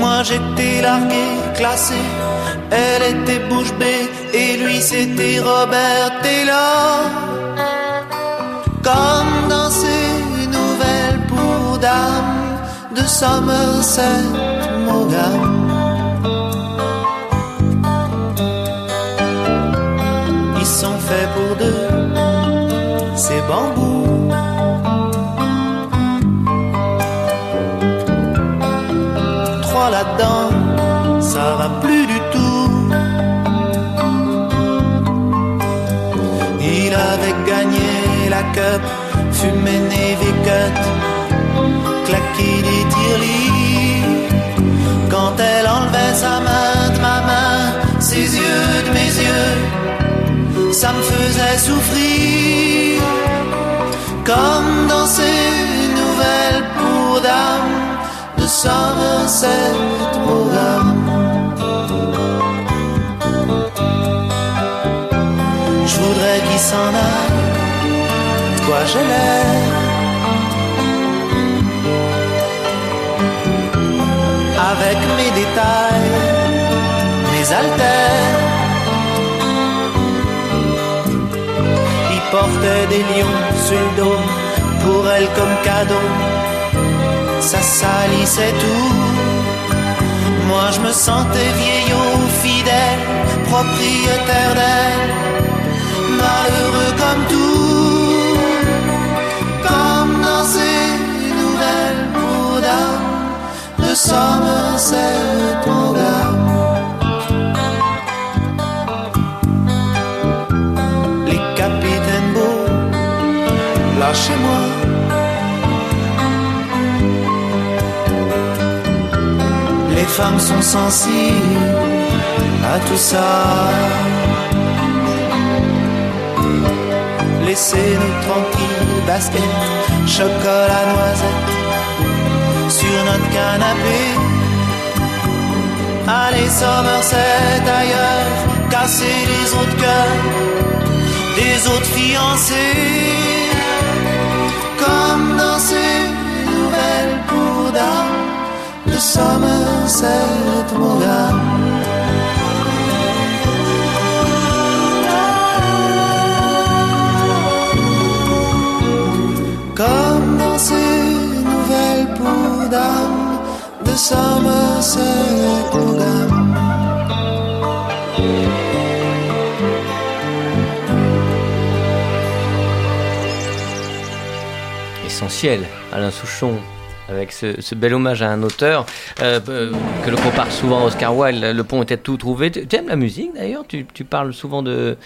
Speaker 5: Moi j'étais largué, classé, elle était bouche bée et lui c'était Robert Taylor. Comme dans ces nouvelles pour dames de Somerset Maugham. Ils sont faits pour deux, ces bambous. Quand elle enlevait sa main de ma main, ses yeux de mes yeux, ça me faisait souffrir. Comme dans ces nouvelles pour dames de Somerset Maugham. Je voudrais qu'il s'en aille, de quoi j'ai Avec mes détails, mes haltères. Il portait des lions sur le dos, pour elle comme cadeau. Ça salissait tout. Moi je me sentais vieillot, fidèle, propriétaire d'elle malheureux comme tout, Les capitaines beaux, lâchez-moi. Les femmes sont sensibles à tout ça. Laissez-nous tranquilles, basket, chocolat, noisette, notre canapé. Allez, Somerset ailleurs, casser les autres cœurs, des autres fiancés,
Speaker 2: Essentiel, Alain Souchon. Avec ce, bel hommage à un auteur euh, euh, que l'on compare souvent à Oscar Wilde, Le pont était tout trouvé. Tu aimes la musique d'ailleurs? Tu parles souvent de,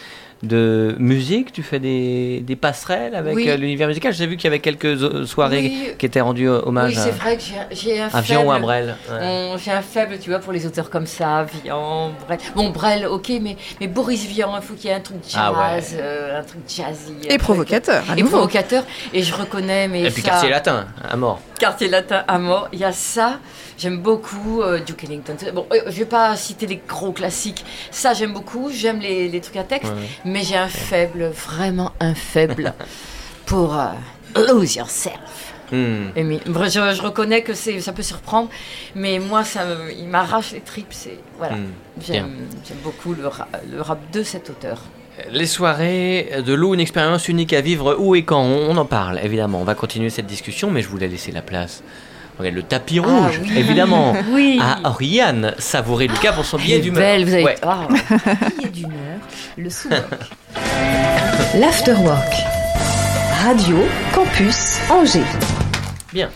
Speaker 2: de musique, tu fais des, des passerelles avec
Speaker 3: Oui.
Speaker 2: euh, l'univers musical. J'ai vu qu'il y avait quelques euh, soirées
Speaker 3: Oui.
Speaker 2: qui étaient rendues hommage
Speaker 3: Oui, c'est vrai que j'ai- un
Speaker 2: à, à Vian ou à
Speaker 3: faible-
Speaker 2: Brel. Ouais.
Speaker 3: J'ai un faible, tu vois, pour les auteurs comme ça, Vian, Brel. Bon, Brel, ok, mais, mais Boris Vian, il faut qu'il y ait un truc jazz,
Speaker 2: Ah ouais.
Speaker 3: euh, un truc jazzy. un
Speaker 4: Et
Speaker 3: truc-
Speaker 4: provocateur, à
Speaker 3: Et
Speaker 4: nouveau.
Speaker 3: provocateur. Et je reconnais, mais
Speaker 2: Et puis
Speaker 3: ça-
Speaker 2: quartier latin, à mort.
Speaker 3: Quartier latin à mort, il y a ça. J'aime beaucoup euh, Duke Ellington. Bon, euh, je vais pas citer les gros classiques. Ça, j'aime beaucoup. J'aime les, les trucs à texte.
Speaker 2: Ouais.
Speaker 3: Mais j'ai un faible, vraiment un faible pour euh, Lose Yourself.
Speaker 2: Hmm.
Speaker 3: Et je, je reconnais que ça peut surprendre, mais moi, ça, il m'arrache les tripes. Voilà.
Speaker 2: Hmm.
Speaker 3: J'aime, beaucoup le, ra- le rap de cet auteur.
Speaker 2: Les soirées de Lou, une expérience unique à vivre où et quand? On en parle, évidemment. On va continuer cette discussion, mais je voulais laisser la place. Regarde, le tapis
Speaker 3: Ah,
Speaker 2: rouge,
Speaker 3: oui.
Speaker 2: évidemment.
Speaker 3: Oui.
Speaker 2: À Oriane, savourer Lucas pour son billet
Speaker 3: Elle est
Speaker 2: d'humeur.
Speaker 3: belle, vous avez.
Speaker 2: Ouais.
Speaker 3: Ah.
Speaker 1: Billet d'humeur, le. L'afterwork. Radio Campus Angers.
Speaker 2: Bien.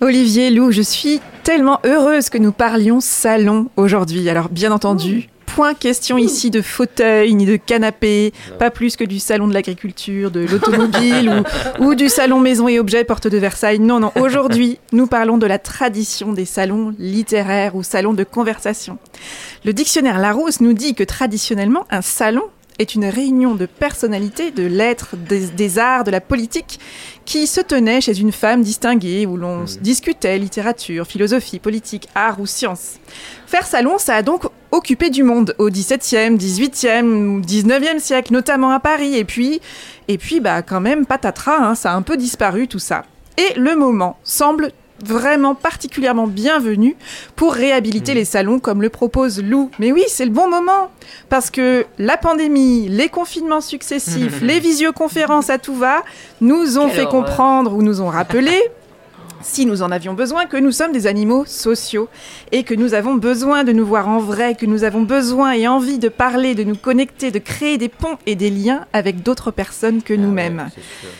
Speaker 4: Olivier Lou, je suis tellement heureuse que nous parlions salon aujourd'hui. Alors bien entendu, point question ici de fauteuil ni de canapé, pas plus que du salon de l'agriculture, de l'automobile ou, ou du salon maison et objets porte de Versailles. Non, non, aujourd'hui nous parlons de la tradition des salons littéraires ou salons de conversation. Le dictionnaire Larousse nous dit que traditionnellement un salon est une réunion de personnalités, de lettres, des, des arts, de la politique, qui se tenait chez une femme distinguée, où l'on
Speaker 2: Mhm.
Speaker 4: discutait littérature, philosophie, politique, art ou science. Faire salon, ça a donc occupé du monde au XVIIe, XVIIIe, XIXe siècle, notamment à Paris. Et puis, et puis bah, quand même, patatras, hein, ça a un peu disparu tout ça. Et le moment semble vraiment particulièrement bienvenu pour réhabiliter les salons comme le propose Lou. Mais oui, c'est le bon moment parce que la pandémie, les confinements successifs, les visioconférences à tout va nous ont
Speaker 3: Quelle
Speaker 4: fait
Speaker 3: horreur.
Speaker 4: comprendre ou nous ont rappelé si nous en avions besoin, que nous sommes des animaux sociaux et que nous avons besoin de nous voir en vrai, que nous avons besoin et envie de parler, de nous connecter, de créer des ponts et des liens avec d'autres personnes que nous-mêmes.
Speaker 2: Ah ouais, sûr.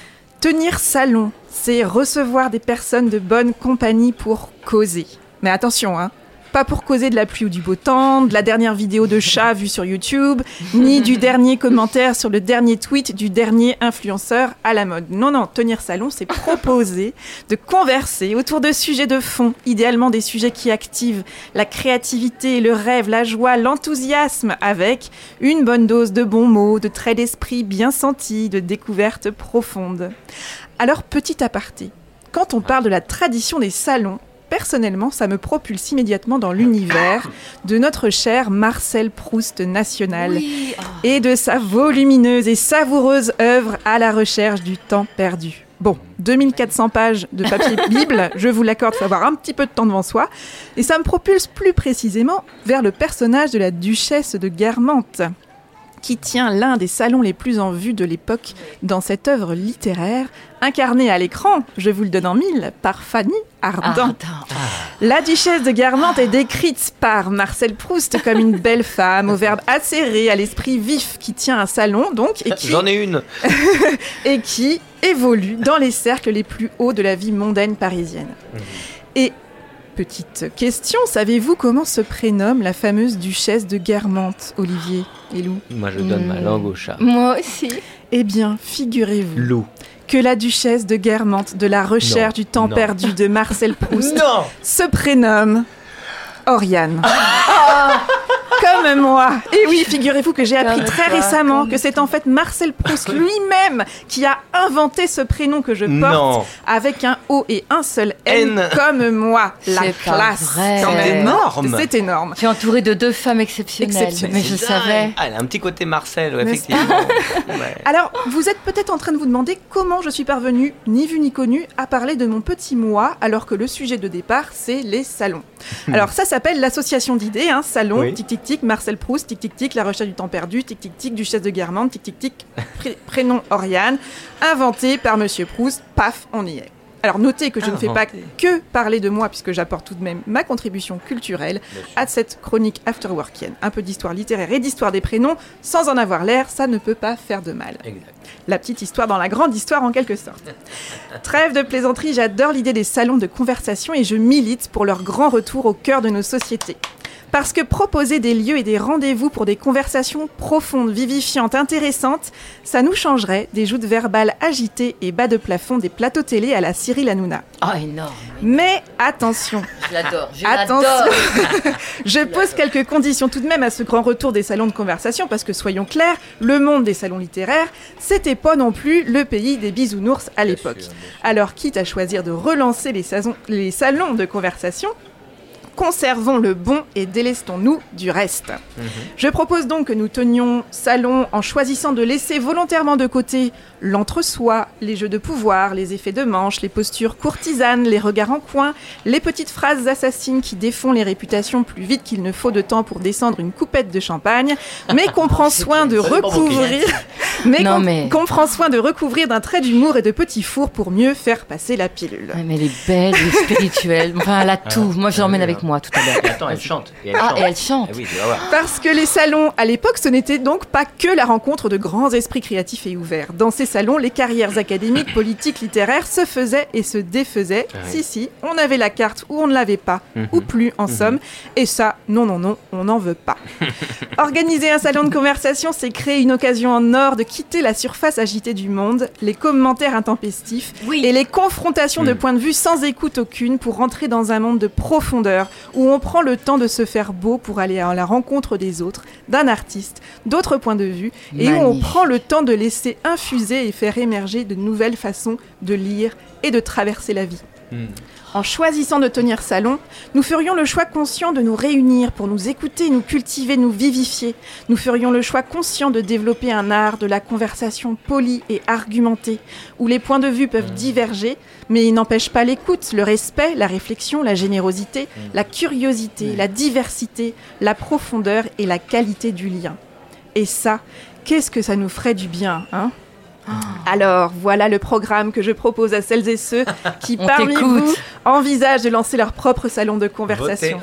Speaker 4: Tenir salon, c'est recevoir des personnes de bonne compagnie pour causer. Mais attention, hein, pas pour causer de la pluie ou du beau temps, de la dernière vidéo de chat vue sur YouTube, ni du dernier commentaire sur le dernier tweet du dernier influenceur à la mode. Non, non, tenir salon, c'est proposer de converser autour de sujets de fond, idéalement des sujets qui activent la créativité, le rêve, la joie, l'enthousiasme, avec une bonne dose de bons mots, de traits d'esprit bien sentis, de découvertes profondes. Alors, petit aparté, quand on parle de la tradition des salons, personnellement, ça me propulse immédiatement dans l'univers de notre cher Marcel Proust national
Speaker 3: Oui.
Speaker 4: et de sa volumineuse et savoureuse œuvre à la recherche du temps perdu. Bon, 2400 pages de papier Bible, je vous l'accorde, faut avoir un petit peu de temps devant soi. Et ça me propulse plus précisément vers le personnage de la duchesse de Guermantes, qui tient l'un des salons les plus en vue de l'époque dans cette œuvre littéraire, incarnée à l'écran, je vous le donne en mille, par Fanny Ardant.
Speaker 3: Ah.
Speaker 4: La duchesse de Guermantes est décrite par Marcel Proust comme une belle femme au verbe acéré, à l'esprit vif, qui tient un salon donc et qui,
Speaker 2: J'en ai une.
Speaker 4: et qui évolue dans les cercles les plus hauts de la vie mondaine parisienne. Et petite question, savez-vous comment se prénomme la fameuse duchesse de Guermantes, Olivier et Lou?
Speaker 2: Moi, je donne ma
Speaker 3: Hmm.
Speaker 2: langue au chat.
Speaker 3: Moi aussi.
Speaker 4: Eh bien, figurez-vous
Speaker 2: Lou.
Speaker 4: que la duchesse de Guermantes de la recherche
Speaker 2: Non,
Speaker 4: du temps
Speaker 2: non.
Speaker 4: perdu de Marcel Proust
Speaker 2: Non
Speaker 4: se prénomme Oriane. Comme moi. Et oui, figurez-vous que j'ai appris très récemment que c'est en fait Marcel Proust lui-même qui a inventé ce prénom que je porte
Speaker 2: Non.
Speaker 4: avec un O et un seul N,
Speaker 2: N.
Speaker 4: comme moi. La
Speaker 3: C'est pas
Speaker 4: classe.
Speaker 3: vrai.
Speaker 4: quand
Speaker 2: C'est
Speaker 4: même.
Speaker 2: énorme.
Speaker 4: C'est énorme.
Speaker 3: Tu es entouré de deux femmes exceptionnelles.
Speaker 4: Exceptionnelles.
Speaker 3: Mais je savais.
Speaker 2: Ah, elle a un petit côté Marcel, ouais,
Speaker 4: N'est-ce
Speaker 2: effectivement. Ouais.
Speaker 4: Alors, vous êtes peut-être en train de vous demander comment je suis parvenue, ni vu ni connu, à parler de mon petit moi, alors que le sujet de départ, c'est les salons. Alors, ça s'appelle l'association d'idées, hein, salon,
Speaker 2: Oui.
Speaker 4: tic tic tic, Marcel Proust, tic tic tic, la recherche du temps perdu, tic tic tic, duchesse de Guermantes, tic tic tic, pré- prénom Oriane, inventé par Monsieur Proust, paf, on y est. Alors notez que je ne fais pas que parler de moi puisque j'apporte tout de même ma contribution culturelle à cette chronique afterworkienne. Un peu d'histoire littéraire et d'histoire des prénoms, sans en avoir l'air, ça ne peut pas faire de mal.
Speaker 2: Exact.
Speaker 4: La petite histoire dans la grande histoire en quelque sorte. Trêve de plaisanterie, j'adore l'idée des salons de conversation et je milite pour leur grand retour au cœur de nos sociétés. Parce que proposer des lieux et des rendez-vous pour des conversations profondes, vivifiantes, intéressantes, ça nous changerait des joutes verbales agitées et bas de plafond des plateaux télé à la Cyril Hanouna.
Speaker 3: Ah, énorme.
Speaker 4: Mais attention,
Speaker 3: Je l'adore. Je
Speaker 4: Attention.
Speaker 3: l'adore.
Speaker 4: je pose quelques conditions tout de même à ce grand retour des salons de conversation parce que soyons clairs, le monde des salons littéraires, c'était pas non plus le pays des bisounours à l'époque. Alors quitte à choisir de relancer les, saisons- les salons de conversation, conservons le bon et délestons-nous du reste. Je propose donc que nous tenions salon en choisissant de laisser volontairement de côté l'entre-soi, les jeux de pouvoir, les effets de manche, les postures courtisanes, les regards en coin, les petites phrases assassines qui défont les réputations plus vite qu'il ne faut de temps pour descendre une coupette de champagne, mais qu'on prend soin de recouvrir, mais qu'on
Speaker 3: mais-
Speaker 4: prend soin de recouvrir d'un trait d'humour et de petits fours pour mieux faire passer la pilule.
Speaker 3: Mais elle est belle, elle est spirituelle. Enfin, elle a tout. Moi, je l'emmène avec
Speaker 2: hein.
Speaker 3: Moi tout à l'heure.
Speaker 2: Attends, elle chante. Et elle
Speaker 3: Ah,
Speaker 2: chante.
Speaker 3: et elle chante.
Speaker 2: Ah oui.
Speaker 4: Parce que les salons, à l'époque, ce n'était donc pas que la rencontre de grands esprits créatifs et ouverts. Dans ces salons, les carrières académiques, politiques, littéraires se faisaient et se défaisaient.
Speaker 2: Ah oui.
Speaker 4: Si, si, on avait la carte ou on ne l'avait pas,
Speaker 2: Mhm.
Speaker 4: ou plus, en somme. Et ça, non, non, non, on n'en veut pas. Organiser un salon de conversation, c'est créer une occasion en or de quitter la surface agitée du monde, les commentaires intempestifs
Speaker 3: Oui.
Speaker 4: et les confrontations de
Speaker 2: Mm.
Speaker 4: points de vue sans écoute aucune pour rentrer dans un monde de profondeur où on prend le temps de se faire beau pour aller à la rencontre des autres, d'un artiste, d'autres points de vue et où on prend le temps de laisser infuser et faire émerger de nouvelles façons de lire et de traverser la vie.
Speaker 2: Hmm.
Speaker 4: En choisissant de tenir salon, nous ferions le choix conscient de nous réunir pour nous écouter, nous cultiver, nous vivifier. Nous ferions le choix conscient de développer un art de la conversation polie et argumentée, où les points de vue peuvent diverger, mais ils n'empêchent pas l'écoute, le respect, la réflexion, la générosité, la curiosité, la diversité, la profondeur et la qualité du lien. Et ça, qu'est-ce que ça nous ferait du bien, hein? Alors, voilà le programme que je propose à celles et ceux qui, parmi vous, envisagent de lancer leur propre salon de conversation.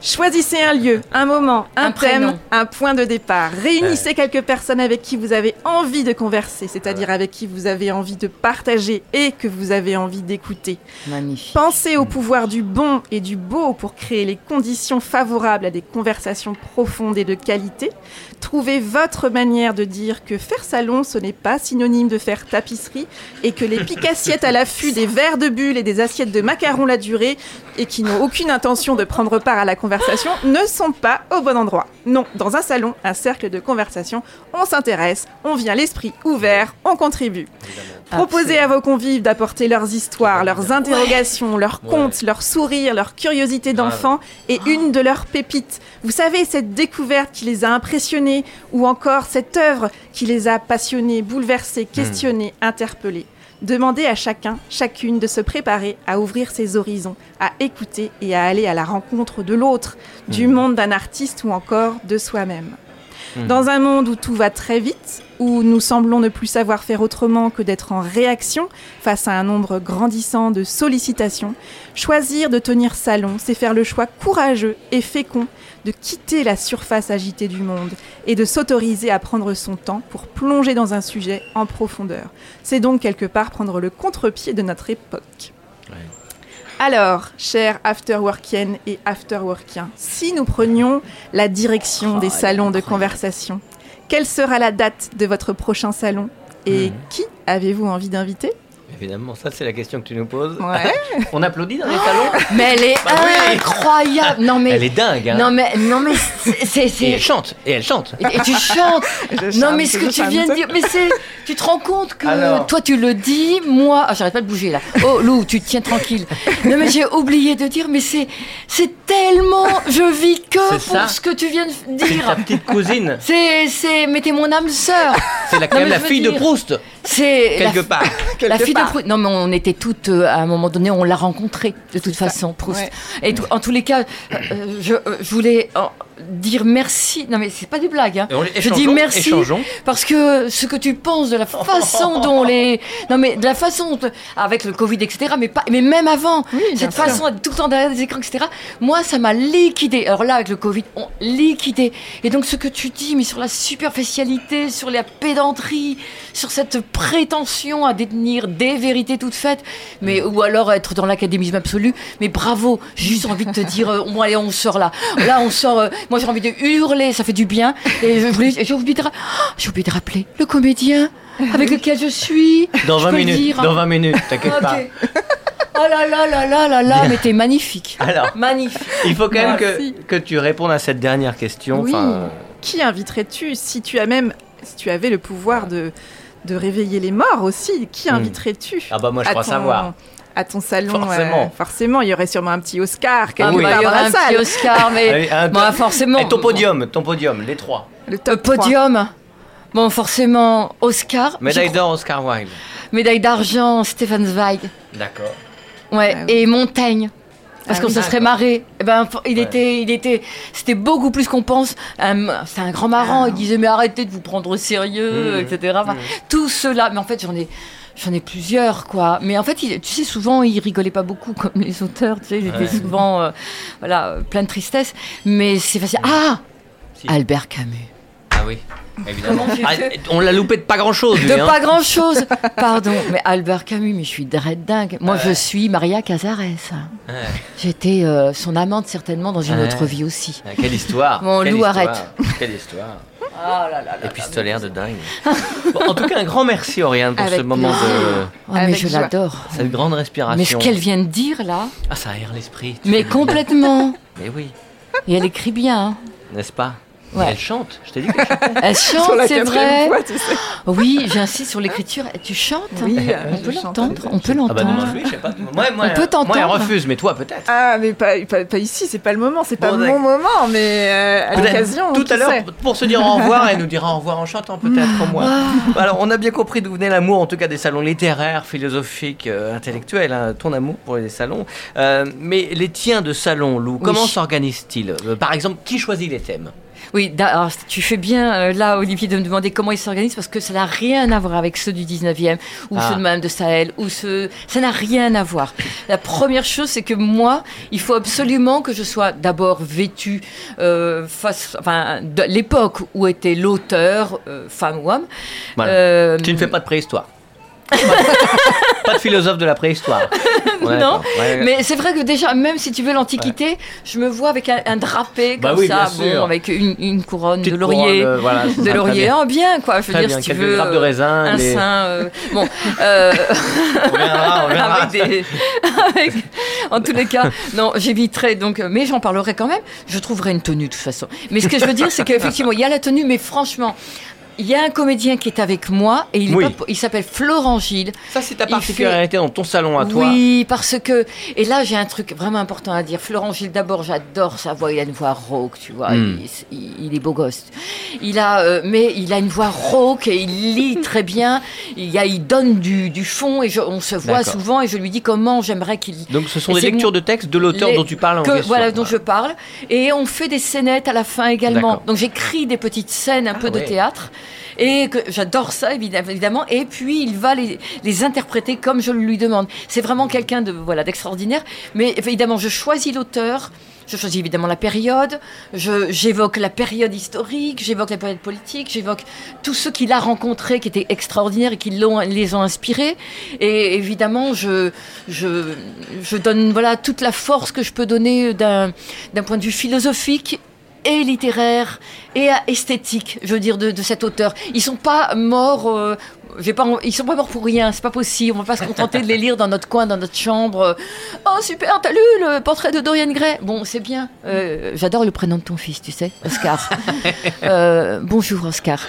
Speaker 4: Choisissez un lieu, un moment, un,
Speaker 3: Un
Speaker 4: thème,
Speaker 3: prénom.
Speaker 4: un point de départ. Réunissez quelques personnes avec qui vous avez envie de converser, c'est-à-dire avec qui vous avez envie de partager et que vous avez envie d'écouter.
Speaker 3: Magnifique.
Speaker 4: Pensez au pouvoir du bon et du beau pour créer les conditions favorables à des conversations profondes et de qualité. Trouvez votre manière de dire que faire salon, ce n'est pas synonyme de faire tapisserie et que les picassiettes à l'affût des verres de bulles et des assiettes de macarons la durée et qui n'ont aucune intention de prendre part à la conversation ne sont pas au bon endroit. Non, dans un salon, un cercle de conversation, on s'intéresse, on vient l'esprit ouvert, on contribue. Proposez à vos convives d'apporter leurs histoires, leurs interrogations, leurs
Speaker 2: Ouais.
Speaker 4: contes, leurs sourires, leur curiosité
Speaker 2: Grave.
Speaker 4: d'enfant et une de leurs pépites. Vous savez, cette découverte qui les a impressionnés ou encore cette œuvre qui les a passionnés, bouleversés, questionnés, interpellés. Demandez à chacun, chacune de se préparer à ouvrir ses horizons, à écouter et à aller à la rencontre de l'autre, du monde d'un artiste ou encore de soi-même. Dans un monde où tout va très vite, où nous semblons ne plus savoir faire autrement que d'être en réaction face à un nombre grandissant de sollicitations, choisir de tenir salon, c'est faire le choix courageux et fécond de quitter la surface agitée du monde et de s'autoriser à prendre son temps pour plonger dans un sujet en profondeur. C'est donc quelque part prendre le contre-pied de notre époque.
Speaker 2: Ouais.
Speaker 4: Alors, chers afterworkiennes et afterworkiens, si nous prenions la direction des salons de conversation, quelle sera la date de votre prochain salon Et
Speaker 2: Mhm.
Speaker 4: qui avez-vous envie d'inviter?
Speaker 2: Évidemment, ça c'est la question que tu nous poses.
Speaker 4: Ouais.
Speaker 2: On applaudit dans les salons
Speaker 3: Mais elle est
Speaker 2: Bah oui.
Speaker 3: incroyable. Non mais.
Speaker 2: Elle est dingue, hein
Speaker 3: Non mais non mais c'est-
Speaker 2: elle chante, et elle chante.
Speaker 3: Et, et tu chantes. Non mais ce que tu viens de dire, mais c'est. Tu te rends compte que
Speaker 2: Alors.
Speaker 3: toi tu le dis, moi. Ah, j'arrête pas de bouger là. Oh Lou, tu te tiens tranquille. Non mais j'ai oublié de dire, mais c'est c'est tellement. Je vis que pour
Speaker 2: ça.
Speaker 3: ce que tu viens de
Speaker 2: C'est ta
Speaker 3: dire.
Speaker 2: petite cousine.
Speaker 3: C'est c'est. Mettez mon âme sœur.
Speaker 2: C'est la, quand même la fille de
Speaker 3: dire-
Speaker 2: Proust,
Speaker 3: C'est la
Speaker 2: quelque part.
Speaker 3: La
Speaker 4: Quelque
Speaker 3: fille
Speaker 4: part.
Speaker 3: Proust. Non, mais on était toutes, euh, à un moment donné, on l'a rencontrée, de toute façon, Proust.
Speaker 4: Ouais.
Speaker 3: Et tout- en tous les cas, euh, je, euh, je voulais dire merci. Non, mais c'est pas des blagues, hein.
Speaker 2: On-
Speaker 3: Je dis merci.
Speaker 2: échangeons.
Speaker 3: Parce que ce que tu penses de la façon dont les. Non, mais de la façon. Avec le Covid, etc. Mais, pas, mais même avant,
Speaker 4: Oui,
Speaker 3: cette
Speaker 4: sûr.
Speaker 3: façon d'être tout le temps derrière des écrans, etc. Moi, ça m'a liquidé. Alors là, avec le Covid, on liquidé. Et donc, ce que tu dis, mais sur la superficialité, sur la pédanterie, sur cette prétention à détenir des vérités toutes faites, mais ou alors être dans l'académisme absolu. Mais bravo, j'ai juste envie de te dire, euh, bon allez, on sort là. Là, on sort. euh, moi, j'ai envie de hurler, ça fait du bien. Et je voulais- j'ai oublié de, Ah, j'ai oublié de rappeler le comédien avec lequel je suis.
Speaker 2: Dans
Speaker 3: Je
Speaker 2: 20
Speaker 3: peux le
Speaker 2: minutes,
Speaker 3: dire, hein.
Speaker 2: dans 20 minutes, t'inquiète pas.
Speaker 3: Ok. Oh là là là là là là, mais t'es magnifique.
Speaker 2: Alors,
Speaker 3: Magnifique.
Speaker 2: il faut quand même que, que tu répondes à cette dernière question.
Speaker 4: Oui.
Speaker 2: Enfin,
Speaker 4: Qui inviterais-tu si tu as même si tu avais le pouvoir de, de réveiller les morts aussi Qui
Speaker 2: Hmm.
Speaker 4: inviterais-tu
Speaker 2: Ah bah moi je crois
Speaker 4: ton-
Speaker 2: savoir.
Speaker 4: À ton salon,
Speaker 2: Forcément.
Speaker 4: euh, forcément, il y aurait sûrement un petit Oscar quelque
Speaker 3: Ah,
Speaker 4: part
Speaker 3: il y
Speaker 4: dans
Speaker 3: aura
Speaker 4: la
Speaker 3: un petit. Oscar, mais
Speaker 2: un,
Speaker 3: bon,
Speaker 2: deux.
Speaker 3: forcément.
Speaker 2: Et ton podium, ton podium, les trois.
Speaker 4: Le
Speaker 3: Le
Speaker 4: top 3.
Speaker 3: podium. Bon, forcément, Oscar.
Speaker 2: Médaille d'or, Oscar Wilde.
Speaker 3: Médaille d'argent, Stefan Zweig.
Speaker 2: D'accord.
Speaker 3: Ouais,
Speaker 4: Ah oui.
Speaker 3: et Montaigne. Parce
Speaker 4: Ah
Speaker 3: qu'on
Speaker 4: oui,
Speaker 3: se serait marré. Eh ben, il
Speaker 2: Ouais.
Speaker 3: était, il était, c'était beaucoup plus qu'on pense. C'est un grand marrant.
Speaker 4: Ah.
Speaker 3: Il disait mais arrêtez de vous prendre au sérieux,
Speaker 2: Mmh.
Speaker 3: etc. Enfin, Tout cela. Mais en fait, j'en ai, j'en ai plusieurs, quoi. Mais en fait, il- tu sais, souvent, il rigolait pas beaucoup comme les auteurs. Tu sais, ils étaient
Speaker 2: Ouais.
Speaker 3: souvent, euh, voilà, plein de tristesse. Mais c'est facile. Ah,
Speaker 2: Si.
Speaker 3: Albert Camus.
Speaker 2: Ah oui, évidemment. Ah, on l'a loupé de pas grand chose.
Speaker 3: De pas grand chose. Pardon, mais Albert Camus, mais je suis dread dingue. Moi, je suis Maria Casares. J'étais euh, son amante certainement dans une
Speaker 2: Ouais.
Speaker 3: autre vie aussi.
Speaker 2: Quelle histoire.
Speaker 3: Bon,
Speaker 2: Quelle
Speaker 3: Lou,
Speaker 2: histoire.
Speaker 3: arrête.
Speaker 2: Quelle histoire.
Speaker 3: Ah là là
Speaker 2: Épistolaire de dingue. Bon, en tout cas, un grand merci, Oriane, pour
Speaker 4: Avec
Speaker 2: ce moment de
Speaker 3: Oh, mais
Speaker 4: Avec
Speaker 3: je l'adore.
Speaker 2: cette grande
Speaker 3: Mais
Speaker 2: respiration.
Speaker 3: ce qu'elle vient de dire là,
Speaker 2: Ah, ça aère l'esprit.
Speaker 3: mais complètement.
Speaker 2: Mais oui,
Speaker 3: Et elle écrit bien. hein.
Speaker 2: n'est-ce pas?
Speaker 3: Ouais.
Speaker 2: Elle chante. Je t'ai dit qu'elle chantait.
Speaker 3: Elle
Speaker 4: Sur
Speaker 3: chante,
Speaker 4: la
Speaker 3: c'est vrai.
Speaker 4: fois, tu sais.
Speaker 3: Oui, j'insiste sur l'écriture. Tu chantes?
Speaker 4: Oui, euh,
Speaker 3: On
Speaker 4: je
Speaker 3: peut l'entendre. On peut
Speaker 2: Ah bah
Speaker 3: l'entendre.
Speaker 2: non, lui, je sais pas. Moi, moi,
Speaker 3: On peut t'entendre.
Speaker 2: Moi, elle refuse, mais toi, peut-être.
Speaker 4: Ah, mais pas, pas, pas ici, c'est pas le moment, c'est pas
Speaker 2: Bon,
Speaker 4: mon moment, mais euh, à l'occasion.
Speaker 2: Tout à l'heure, pour se dire au revoir, elle nous dira au revoir en chantant peut-être comme moi.
Speaker 3: Ah.
Speaker 2: Alors, on a bien compris d'où venait l'amour, en tout cas des salons littéraires, philosophiques, euh, intellectuels, hein, ton amour pour les salons. Euh, mais les tiens de salon, Lou, comment s'organisent-ils? Euh, Par exemple, qui choisit les thèmes?
Speaker 3: Oui, alors, tu fais bien euh, là, Olivier, de me demander comment ils s'organisent parce que ça n'a rien à voir avec ceux du 19e ou
Speaker 2: Ah.
Speaker 3: ceux de Madame de Sahel ou ceux. Ça n'a rien à voir. La première chose, c'est que moi, il faut absolument que je sois d'abord vêtue euh, face, enfin, de l'époque où était l'auteur, euh, femme ou homme.
Speaker 2: Voilà.
Speaker 3: Euh,
Speaker 2: Tu ne fais pas de préhistoire. Pas, de, philosophe de la préhistoire. Ouais,
Speaker 3: Non.
Speaker 2: Ouais,
Speaker 3: Mais c'est vrai que déjà, même si tu veux l'Antiquité, je me vois avec un, un drapé
Speaker 2: Bah
Speaker 3: comme
Speaker 2: oui,
Speaker 3: ça, bon, avec une, une couronne
Speaker 2: Petite
Speaker 3: de laurier.
Speaker 2: couronne, euh, voilà,
Speaker 3: de laurier,
Speaker 2: bien.
Speaker 3: Bien quoi. Je veux
Speaker 2: Très
Speaker 3: dire,
Speaker 2: bien,
Speaker 3: si tu
Speaker 2: quelques
Speaker 3: veux.
Speaker 2: de raisin.
Speaker 3: un
Speaker 2: les-
Speaker 3: sein. euh, bon, euh,
Speaker 2: On verra, on verra.
Speaker 3: avec des, avec- en tous les cas, non, j'éviterai donc, euh, mais j'en parlerai quand même. Je trouverai une tenue de toute façon. Mais ce que je veux dire, c'est qu'effectivement, il y a la tenue, mais franchement. Il y a un comédien qui est avec moi et il, est
Speaker 2: Oui.
Speaker 3: pas- il s'appelle Florent Gilles.
Speaker 2: Ça, c'est ta particularité dans ton salon à toi.
Speaker 3: Oui, parce que et là j'ai un truc vraiment important à dire. Florent Gilles, d'abord, j'adore sa voix. Il a une voix rauque, tu vois.
Speaker 2: Hmm.
Speaker 3: Il, est beau gosse. Il a, euh, mais il a une voix rauque et il lit très bien. Il, y a, il donne du, du fond et je- on se voit souvent et je lui dis comment j'aimerais qu'il
Speaker 2: Donc, ce sont
Speaker 3: Et
Speaker 2: des lectures
Speaker 3: mon-
Speaker 2: de texte de l'auteur
Speaker 3: les-
Speaker 2: dont tu parles en
Speaker 3: que,
Speaker 2: question.
Speaker 3: voilà dont je parle et on fait des scénettes à la fin également donc j'écris des petites scènes un
Speaker 2: Ah
Speaker 3: peu de
Speaker 2: ouais.
Speaker 3: théâtre et que j'adore ça évidemment. Et puis il va les, interpréter comme je lui demande. C'est vraiment quelqu'un de voilà d'extraordinaire. Mais évidemment je choisis l'auteur. Je choisis évidemment la période, j'évoque la période historique, j'évoque la période politique, j'évoque tous ceux qu'il a rencontrés qui étaient extraordinaires et qui les ont inspirés. Et évidemment, je, je, je donne voilà, toute la force que je peux donner d'un point de vue philosophique et littéraire et euh, esthétique, je veux dire, de, de cet auteur. Ils sont pas morts. euh, pas, ils sont pas morts pour rien, c'est pas possible. On va pas se contenter de les lire dans notre coin, dans notre chambre. Oh super, t'as lu le portrait de Dorian Gray? Bon, c'est bien. Euh, J'adore le prénom de ton fils, tu sais, Oscar. Euh, bonjour Oscar.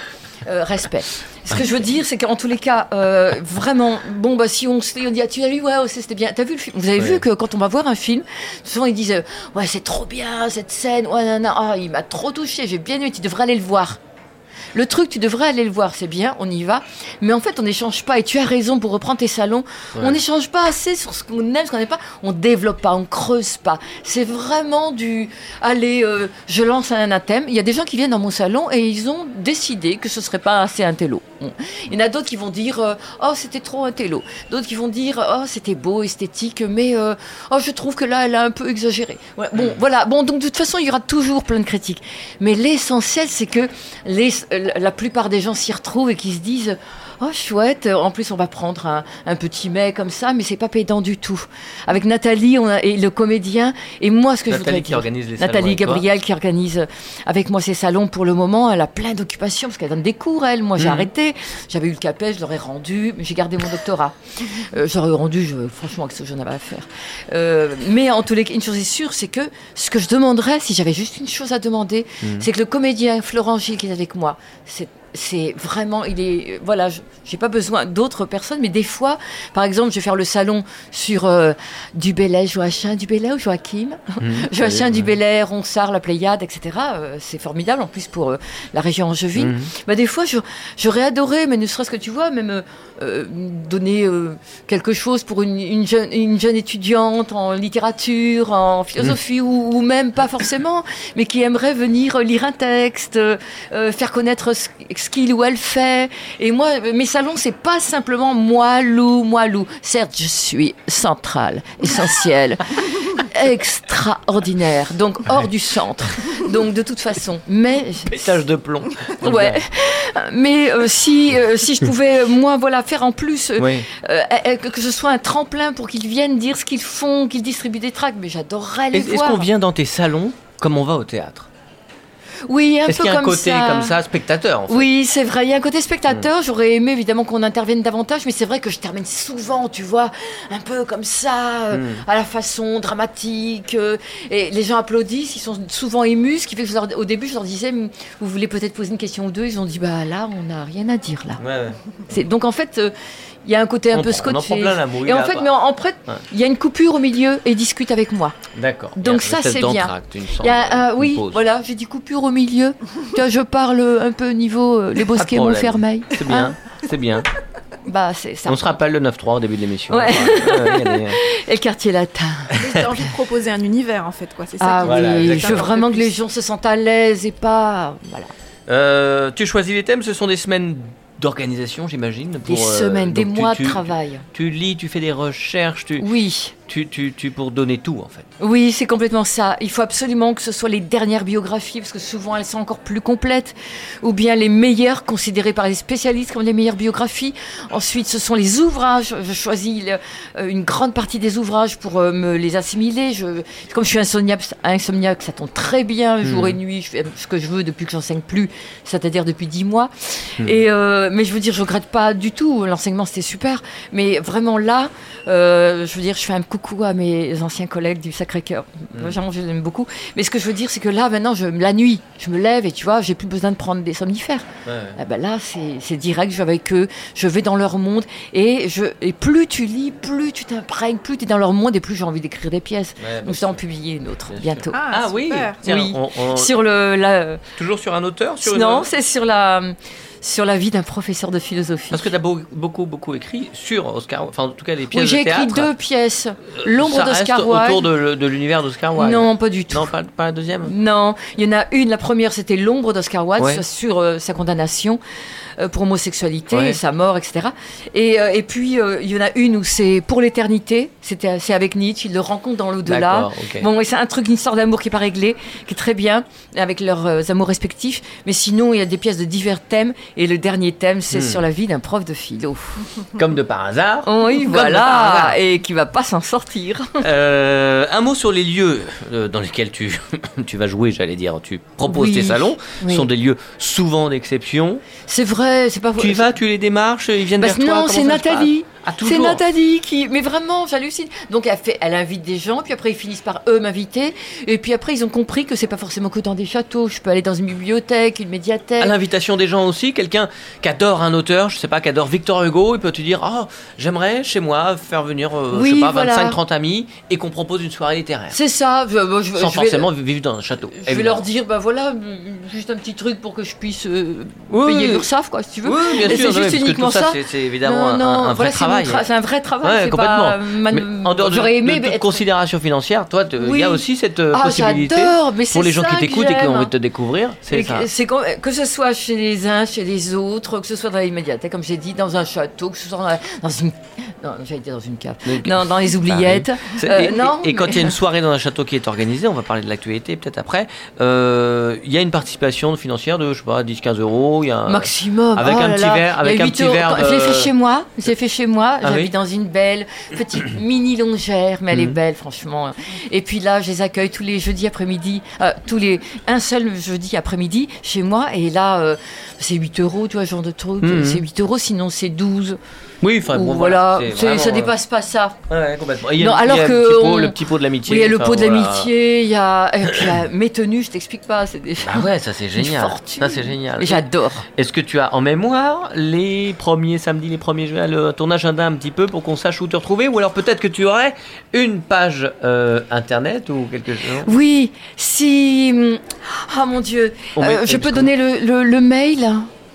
Speaker 3: Euh, respect. Ce que je veux dire, c'est qu'en tous les cas, euh, vraiment, bon, bah, si on se dit, on dit, ah, tu l'as lu, ouais, c'était bien. T'as vu le film? Vous avez
Speaker 2: Ouais.
Speaker 3: vu que quand on va voir un film, souvent ils disent, euh, ouais, c'est trop bien cette scène, ouais, nan, nan, ah, il m'a trop touché, j'ai bien aimé, tu devrais aller le voir. Le truc, tu devrais aller le voir, c'est bien, on y va. Mais en fait, on n'échange pas. Et tu as raison pour reprendre tes salons. On n'échange pas assez sur ce qu'on aime, ce qu'on n'aime pas. On développe pas, on creuse pas. C'est vraiment du. Allez, euh, je lance un anathème. Il y a des gens qui viennent dans mon salon et ils ont décidé que ce serait pas assez un télo. Il y en a d'autres qui vont dire euh, Oh, c'était trop un télo. D'autres qui vont dire Oh, c'était beau, esthétique, mais euh, oh, je trouve que là, elle a un peu exagéré. Bon, voilà. Bon, donc de toute façon, il y aura toujours plein de critiques. Mais l'essentiel, c'est que les, la plupart des gens s'y retrouvent et qui se disent Oh, chouette, en plus, on va prendre un, un petit mets comme ça, mais c'est pas pédant du tout. Avec Nathalie on a, et le comédien, et moi, ce que je voudrais
Speaker 2: Nathalie qui
Speaker 3: dire-
Speaker 2: organise les salons
Speaker 3: Nathalie
Speaker 2: avec.
Speaker 3: Gabriel qui organise euh, avec moi ces salons pour le moment. Elle a plein d'occupations parce qu'elle donne des cours, elle. Moi, j'ai
Speaker 2: Mhm.
Speaker 3: arrêté. J'avais eu le capet, je l'aurais rendu, mais j'ai gardé mon doctorat. Euh, J'aurais rendu, je, franchement, qu'est-ce que j'en avais à faire. Euh, mais en tous les cas, une chose est sûre, c'est que ce que je demanderais, si j'avais juste une chose à demander,
Speaker 2: Mhm.
Speaker 3: c'est que le comédien Florent Gilles qui est avec moi, c'est c'est vraiment, il est, voilà, je- j'ai pas besoin d'autres personnes, mais des fois, par exemple, je vais faire le salon sur euh, du Bellay, Joachim du Bellay ou Joachim, Joachim du Bellay, Ronsard, la Pléiade, etc. Euh, c'est formidable en plus pour euh, la région angevine.
Speaker 2: Mhm.
Speaker 3: Bah, des fois, j'aurais adoré, mais ne serait-ce que tu vois, même euh, donner quelque chose pour une, une jeune, une jeune étudiante en littérature, en philosophie, ou, ou même pas forcément, mais qui aimerait venir lire un texte, faire connaître ce, ce qu'il ou elle fait. Et moi, mes salons, c'est pas simplement moi, Lou, moi, Lou. Certes, je suis centrale, essentielle, extraordinaire, donc hors du centre. Donc de toute façon, mais
Speaker 2: Pétage de plomb.
Speaker 3: Ouais, mais euh, si euh, si je pouvais euh, moi voilà faire en plus euh,
Speaker 2: Oui.
Speaker 3: euh, euh, que ce soit un tremplin pour qu'ils viennent dire ce qu'ils font, qu'ils distribuent des tracts, mais j'adorerais les
Speaker 2: Est- Est-ce
Speaker 3: voir.
Speaker 2: qu'on vient dans tes salons comme on va au théâtre?
Speaker 3: Oui, un
Speaker 2: Est-ce
Speaker 3: peu
Speaker 2: qu'il y a un
Speaker 3: comme
Speaker 2: côté
Speaker 3: ça.
Speaker 2: comme ça, spectateur en fait
Speaker 3: Oui, c'est vrai. Il y a un côté spectateur. J'aurais aimé évidemment qu'on intervienne davantage, mais c'est vrai que je termine souvent, tu vois, un peu comme ça, euh,
Speaker 2: Mm.
Speaker 3: à la façon dramatique. euh, et les gens applaudissent, ils sont souvent émus. Ce qui fait que je leur- au début, je leur disais, Hum, vous voulez peut-être poser une question ou deux. Ils ont dit, bah là, on n'a rien à dire là.
Speaker 2: Ouais, ouais.
Speaker 3: C'est- Donc en fait, euh, il y a un côté un
Speaker 2: On
Speaker 3: peu
Speaker 2: prend- on en
Speaker 3: scotché.
Speaker 2: prend plein la mouille,
Speaker 3: et en fait, mais en, en
Speaker 2: Ouais.
Speaker 3: il y a une coupure au milieu et discute avec moi.
Speaker 2: D'accord.
Speaker 3: Donc ça, c'est bien. Il y a, euh,
Speaker 2: une
Speaker 3: oui,
Speaker 2: pause.
Speaker 3: voilà, j'ai dit coupure au milieu. Je parle un peu niveau euh, les Bosquets. Montfermeil.
Speaker 2: C'est bien,
Speaker 3: Hein
Speaker 2: c'est bien.
Speaker 3: bah, ça.
Speaker 2: On se rappelle le 9-3 au début de l'émission.
Speaker 3: Ouais.
Speaker 2: Des-
Speaker 3: Et le quartier latin.
Speaker 4: J'ai envie de proposer un univers en fait quoi. Ça.
Speaker 3: Ah
Speaker 4: qui-
Speaker 2: Voilà,
Speaker 3: oui, je veux vraiment que les gens se sentent à l'aise et pas. Voilà.
Speaker 2: Euh, tu choisis les thèmes, ce sont des semaines d'organisation, j'imagine.
Speaker 3: Des
Speaker 2: euh,
Speaker 3: semaines, des
Speaker 2: tu-
Speaker 3: mois
Speaker 2: tu-
Speaker 3: de travail.
Speaker 2: Tu lis, tu fais des recherches, tu,
Speaker 3: Oui.
Speaker 2: tu, tu, tu pour donner tout en fait.
Speaker 3: Oui, c'est complètement ça. Il faut absolument que ce soit les dernières biographies, parce que souvent elles sont encore plus complètes, ou bien les meilleures, considérées par les spécialistes comme les meilleures biographies. Ensuite, ce sont les ouvrages. Je choisis euh, une grande partie des ouvrages pour euh, me les assimiler. Je, comme je suis insomniaque, insomniaque, ça tombe très bien, jour et nuit. Je fais ce que je veux depuis que j'enseigne plus, c'est-à-dire depuis dix mois.
Speaker 2: Mhm.
Speaker 3: Et euh, mais je veux dire, je regrette pas du tout. L'enseignement c'était super, mais vraiment là, euh, je veux dire, je fais un coucou à mes anciens collègues du Sacré-Cœur.
Speaker 2: Mm.
Speaker 3: Vraiment, je les aime beaucoup. Mais ce que je veux dire, c'est que là, maintenant, je, la nuit, je me lève et tu vois, j'ai plus besoin de prendre des somnifères. Ah ben là, c'est c'est direct, je vais avec eux, je vais dans leur monde. Et, je, et plus tu lis, plus tu t'imprègnes, plus tu es dans leur monde et plus j'ai envie d'écrire des pièces.
Speaker 2: Ouais,
Speaker 3: Nous allons en publier une autre
Speaker 2: Bien sûr.
Speaker 3: bientôt.
Speaker 2: Ah, oui,
Speaker 4: super.
Speaker 2: Tiens,
Speaker 3: Oui.
Speaker 2: on- on-
Speaker 3: Sur le, la,
Speaker 2: toujours sur un auteur sur une-
Speaker 3: non, c'est sur la, sur la vie d'un professeur de philosophie.
Speaker 2: Parce que tu as beaucoup, beaucoup écrit sur Oscar Enfin, en tout cas, les pièces
Speaker 3: Oui, j'ai
Speaker 2: de
Speaker 3: écrit deux pièces. L'ombre
Speaker 2: Ça reste
Speaker 3: d'Oscar
Speaker 2: autour
Speaker 3: Wilde.
Speaker 2: de, le- de l'univers d'Oscar Wilde.
Speaker 3: Non, pas du tout.
Speaker 2: Non, pas, pas la deuxième
Speaker 3: Non, il y en a une. La première, c'était l'ombre d'Oscar Wilde
Speaker 2: Ouais.
Speaker 3: sur euh, sa condamnation euh, pour homosexualité,
Speaker 2: Ouais.
Speaker 3: sa mort, etc. Et, euh, et puis, euh, il y en a une où c'est pour l'éternité. C'est avec Nietzsche. Il le rencontre dans l'au-delà.
Speaker 2: D'accord, ok.
Speaker 3: Bon, et c'est un truc, une histoire d'amour qui est pas réglée, qui est très bien, avec leurs euh, amours respectifs. Mais sinon, il y a des pièces de divers thèmes. Et le dernier thème, c'est
Speaker 2: Hmm.
Speaker 3: sur la vie d'un prof de philo.
Speaker 2: Comme de par hasard.
Speaker 3: Oui,
Speaker 2: Comme de par
Speaker 3: voilà.
Speaker 2: hasard.
Speaker 3: Et qui va pas s'en sortir.
Speaker 2: Euh, un mot sur les lieux euh, dans lesquels tu, tu vas jouer, j'allais dire. Tu proposes
Speaker 3: Oui,
Speaker 2: tes salons.
Speaker 3: oui.
Speaker 2: Ce sont des lieux souvent d'exception.
Speaker 3: C'est vrai, c'est pas
Speaker 2: Tu y vas, tu les démarches, ils viennent
Speaker 3: Bah,
Speaker 2: vers toi.
Speaker 3: non, c'est Nathalie.
Speaker 2: Ah,
Speaker 3: C'est Nathalie qui. Mais vraiment, j'hallucine. Donc, elle, fait, elle invite des gens, puis après, ils finissent par eux m'inviter. Et puis après, ils ont compris que c'est pas forcément que dans des châteaux. Je peux aller dans une bibliothèque, une médiathèque.
Speaker 2: À l'invitation des gens aussi, quelqu'un qui adore un auteur, je sais pas, qui adore Victor Hugo, il peut te dire Ah, j'aimerais chez moi faire venir, euh, je
Speaker 3: Oui,
Speaker 2: sais pas,
Speaker 3: voilà.
Speaker 2: 25-30 amis et qu'on propose une soirée littéraire.
Speaker 3: C'est ça. Je, bon, je-
Speaker 2: Sans
Speaker 3: je vais-
Speaker 2: forcément vivre dans un château.
Speaker 3: Je vais leur dire, bah voilà, juste un petit truc pour que je puisse euh,
Speaker 2: Oui,
Speaker 3: payer
Speaker 2: oui.
Speaker 3: l'URSSAF, quoi, si tu veux.
Speaker 2: Oui, bien
Speaker 3: Et
Speaker 2: sûr,
Speaker 3: c'est
Speaker 2: non,
Speaker 3: juste uniquement
Speaker 2: ça,
Speaker 3: ça.
Speaker 2: c'est- évidemment un,
Speaker 3: non,
Speaker 2: un-
Speaker 3: voilà,
Speaker 2: vrai
Speaker 3: c'est mon
Speaker 2: travail.
Speaker 3: C'est un vrai travail.
Speaker 2: Ouais, complètement.
Speaker 3: man-
Speaker 2: en dehors de,
Speaker 3: aimé
Speaker 2: de toute
Speaker 3: être-
Speaker 2: considération financière, toi, il
Speaker 3: Oui.
Speaker 2: y a aussi cette euh,
Speaker 3: Ah,
Speaker 2: possibilité
Speaker 3: mais
Speaker 2: pour les gens qui t'écoutent et qui ont envie de te découvrir. C'est
Speaker 3: que- que ce soit chez les uns, chez les autres, que ce soit dans les médiathèques, comme j'ai dit, dans un château, que ce soit dans, la- dans une, non, j'allais dire dans une cave,
Speaker 2: Donc,
Speaker 3: non, dans les oubliettes.
Speaker 2: C'est-
Speaker 3: Euh,
Speaker 2: et,
Speaker 3: non,
Speaker 2: et- et quand
Speaker 3: mais-
Speaker 2: il y a une soirée dans un château qui est organisée, on va parler de l'actualité peut-être après, euh, il y a une participation financière de, je sais pas, 10-15 euros. Il y a un-
Speaker 3: Maximum.
Speaker 2: Avec
Speaker 3: Oh
Speaker 2: un
Speaker 3: là
Speaker 2: petit
Speaker 3: là.
Speaker 2: verre- avec un petit verre
Speaker 3: Je l'ai fait chez moi. Je l'ai fait chez moi.
Speaker 2: Ah
Speaker 3: J'habite
Speaker 2: oui
Speaker 3: dans une belle petite mini longère, mais elle est
Speaker 2: Mhm.
Speaker 3: belle, franchement. Et puis là, je les accueille tous les jeudis après-midi, euh, tous les un seul jeudi après-midi chez moi. Et là, euh, c'est 8 euros, tu vois, ce genre de truc.
Speaker 2: Mhm.
Speaker 3: C'est 8 euros, sinon c'est 12.
Speaker 2: Oui, enfin bon,
Speaker 3: voilà,
Speaker 2: voilà.
Speaker 3: C'est-
Speaker 2: vraiment,
Speaker 3: ça
Speaker 2: euh,
Speaker 3: dépasse pas ça.
Speaker 2: Ouais, complètement. Et il y a,
Speaker 3: Non,
Speaker 2: il y a
Speaker 3: alors
Speaker 2: le petit pot,
Speaker 3: on-
Speaker 2: le petit pot de l'amitié.
Speaker 3: Oui, il y a le pot de l'amitié, il y a. Et puis il mes tenues, je t'explique pas. C'est des.
Speaker 2: Ah ouais, ça c'est génial. Ça c'est génial.
Speaker 3: J'adore.
Speaker 2: Est-ce que tu as en mémoire les premiers samedis, les premiers juin, le, ton agenda un petit peu pour qu'on sache où te retrouver? Ou alors peut-être que tu aurais une page euh, internet ou quelque chose?
Speaker 3: Oui, si. Ah mon Dieu. Euh, je peux donner le, le mail?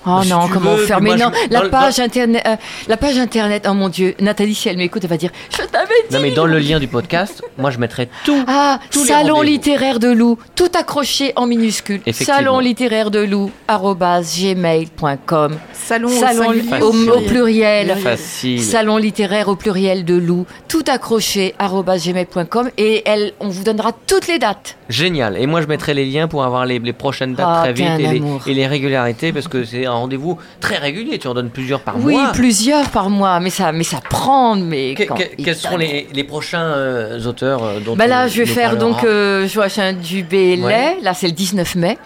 Speaker 3: Oh
Speaker 2: Bah, si
Speaker 3: non, comment
Speaker 2: veux,
Speaker 3: faire Mais non,
Speaker 2: je-
Speaker 3: la
Speaker 2: le-
Speaker 3: page internet, euh, la page internet. Oh mon Dieu, Nathalie, si elle m'écoute, elle va dire, je t'avais dit.
Speaker 2: Non mais dans le lien du podcast, moi je mettrai tout.
Speaker 3: Ah,
Speaker 2: tous les
Speaker 3: salon littéraire de Lou, tout accroché en minuscule. Salon littéraire de Lou, gmail.com.
Speaker 4: Salon, au
Speaker 3: Salon au, pluriel.
Speaker 2: Facile.
Speaker 3: Salon littéraire au pluriel de Lou, tout accroché gmail.com et elle, on vous donnera toutes les dates.
Speaker 2: Génial. Et moi je mettrai les liens pour avoir les, les prochaines dates
Speaker 3: Ah,
Speaker 2: très vite et les, et les régularités parce que c'est un rendez-vous très régulier. Tu en donnes plusieurs par
Speaker 3: oui,
Speaker 2: mois.
Speaker 3: plusieurs par mois, mais ça, mais ça prend. Mais
Speaker 2: Que- quels seront les, les prochains euh, auteurs euh, dont
Speaker 3: Bah là, je vais faire
Speaker 2: parleras
Speaker 3: donc euh, Joachim Dubélé.
Speaker 2: Ouais.
Speaker 3: Là, c'est le 19 mai.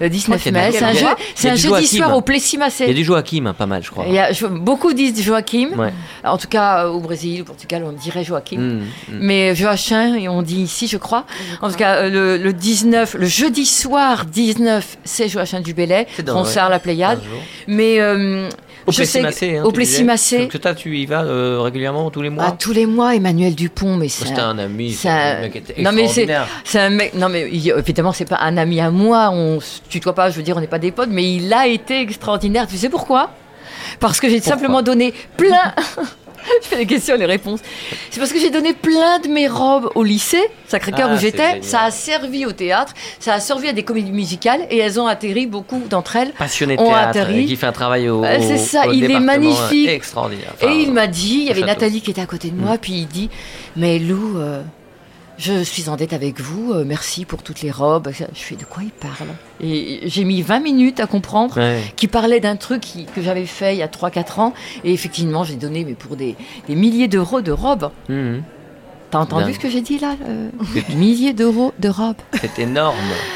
Speaker 3: Le 19
Speaker 2: qu'il y a
Speaker 3: mai,
Speaker 2: du-
Speaker 3: c'est un, jeu, un
Speaker 2: du
Speaker 3: jeudi
Speaker 2: Joachim.
Speaker 3: soir au
Speaker 2: Il y a
Speaker 3: Plessis-Massé.
Speaker 2: du Joachim, hein, pas mal, je crois.
Speaker 3: Il y a- je- beaucoup disent Joachim.
Speaker 2: Ouais.
Speaker 3: En tout cas, euh, au Brésil, au Portugal, on dirait Joachim.
Speaker 2: Mm, mm.
Speaker 3: Mais Joachim, et on dit ici, je crois. En tout cas, euh, le, le 19, le jeudi soir 19, c'est Joachim Dubélé,
Speaker 2: C'est dans-
Speaker 3: concert à la Pléiade. Mais euh,
Speaker 2: Au
Speaker 3: je sais
Speaker 2: Plessis-Massé. hein,
Speaker 3: au
Speaker 2: Que toi, tu y vas euh, régulièrement tous les mois
Speaker 3: à tous les mois, Emmanuel Dupont, mais c'est un-
Speaker 2: un ami,
Speaker 3: c'est un-
Speaker 2: mec était
Speaker 3: Non, mais c'est-
Speaker 2: extraordinaire.
Speaker 3: C'est un mec. Non, mais évidemment, c'est pas un ami à moi. On se tutoie pas. Je veux dire, on n'est pas des potes. Mais il a été extraordinaire. Tu sais pourquoi? Parce que j'ai simplement donné plein. Je fais les questions et les réponses. C'est parce que j'ai donné plein de mes robes au lycée, Sacré-Cœur
Speaker 2: Ah,
Speaker 3: où j'étais. Ça a servi au théâtre, ça a servi à des comédies musicales et elles ont atterri, beaucoup d'entre elles.
Speaker 2: Passionné de théâtre qui fait un travail au,
Speaker 3: Euh, c'est ça,
Speaker 2: au
Speaker 3: il est magnifique.
Speaker 2: Extraordinaire.
Speaker 3: Et il m'a dit, il y avait
Speaker 2: château.
Speaker 3: Nathalie qui était à côté de moi, puis il dit Mais Lou, euh, je suis en dette avec vous, euh, merci pour toutes les robes. Je fais De quoi il parle? Et j'ai mis 20 minutes à comprendre
Speaker 2: Ouais.
Speaker 3: qu'il parlait d'un truc qui- que j'avais fait il y a 3-4 ans. Et effectivement, j'ai donné mais pour des, des milliers d'euros de robes.
Speaker 2: Mhm.
Speaker 3: T'as entendu
Speaker 2: Dingue.
Speaker 3: ce que j'ai dit là euh, Milliers d'euros de robes.
Speaker 2: C'est énorme.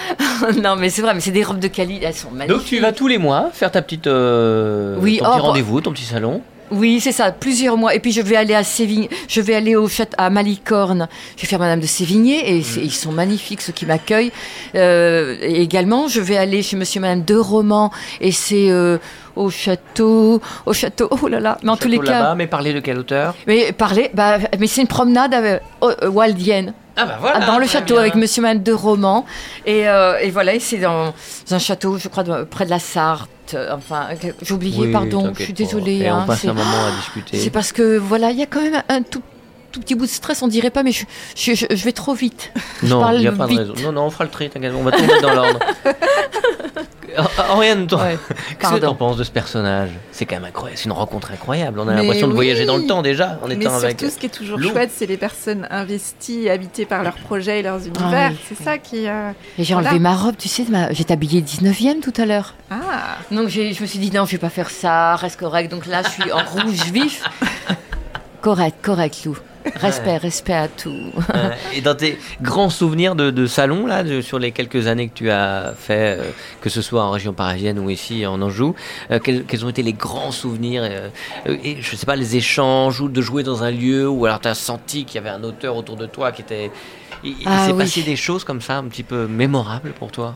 Speaker 3: non, mais c'est vrai, mais c'est des robes de qualité, elles sont magnifiques.
Speaker 2: Donc tu vas tous les mois faire ta petite, euh,
Speaker 3: Oui,
Speaker 2: ton
Speaker 3: oh,
Speaker 2: petit rendez-vous, ton petit salon.
Speaker 3: Oui, c'est ça, plusieurs mois. Et puis je vais aller à Sévigné, je vais aller au château à Malicorne. Je vais faire Madame de Sévigné et c'est- ils sont magnifiques ceux qui m'accueillent. Euh, également, je vais aller chez Monsieur et Madame de Roman et c'est euh, au château, au château. Oh là là, mais en tous les cas,
Speaker 2: mais parler de quelle hauteur
Speaker 3: mais parler, bah, mais c'est une promenade oh, euh, waldienne.
Speaker 2: Ah bah voilà.
Speaker 3: dans le château
Speaker 2: bien.
Speaker 3: avec Monsieur Madame de Roman. Et, euh, et voilà, et c'est dans, dans un château, je crois, de- près de la Sarthe. Enfin, j'ai oublié,
Speaker 2: Oui,
Speaker 3: pardon, je suis désolée.
Speaker 2: Et on
Speaker 3: hein,
Speaker 2: passe
Speaker 3: c'est-
Speaker 2: un moment à discuter.
Speaker 3: c'est parce que voilà, il y a quand même un tout, tout petit bout de stress, on dirait pas, mais je, je, je- je vais trop vite.
Speaker 2: Non, il n'y a pas de raison. Non, non, on fera le tri, t'inquiète, on va tout mettre dans l'ordre. Oriane, toi,
Speaker 3: Ouais,
Speaker 2: qu'est-ce que t'en penses de ce personnage? C'est quand même incroyable, c'est une rencontre incroyable. On a
Speaker 4: Mais
Speaker 2: l'impression de voyager dans le temps déjà en
Speaker 4: Mais
Speaker 2: étant
Speaker 4: surtout,
Speaker 2: avec.
Speaker 4: ce qui est toujours chouette, c'est les personnes investies, habitées par leurs projets et leurs univers.
Speaker 3: oui.
Speaker 4: c'est ça qui. euh,
Speaker 3: Et j'ai
Speaker 4: Voilà.
Speaker 3: enlevé ma robe, tu sais, ma- j'étais habillée 19e tout à l'heure.
Speaker 4: Ah,
Speaker 3: Donc j'ai- je me suis dit, non, je vais pas faire ça, reste correct. Donc là, je suis en rouge vif. correct, correct, Lou. Respect, respect à tout.
Speaker 2: Euh, et dans tes grands souvenirs de, de salon, là, de- sur les quelques années que tu as fait, euh, que ce soit en région parisienne ou ici en Anjou, euh, quels, quels ont été les grands souvenirs euh, et, Je sais pas, les échanges ou de jouer dans un lieu où alors tu as senti qu'il y avait un auteur autour de toi qui était. Il, il
Speaker 3: Ah
Speaker 2: s'est
Speaker 3: oui.
Speaker 2: passé des choses comme ça, un petit peu mémorables pour toi?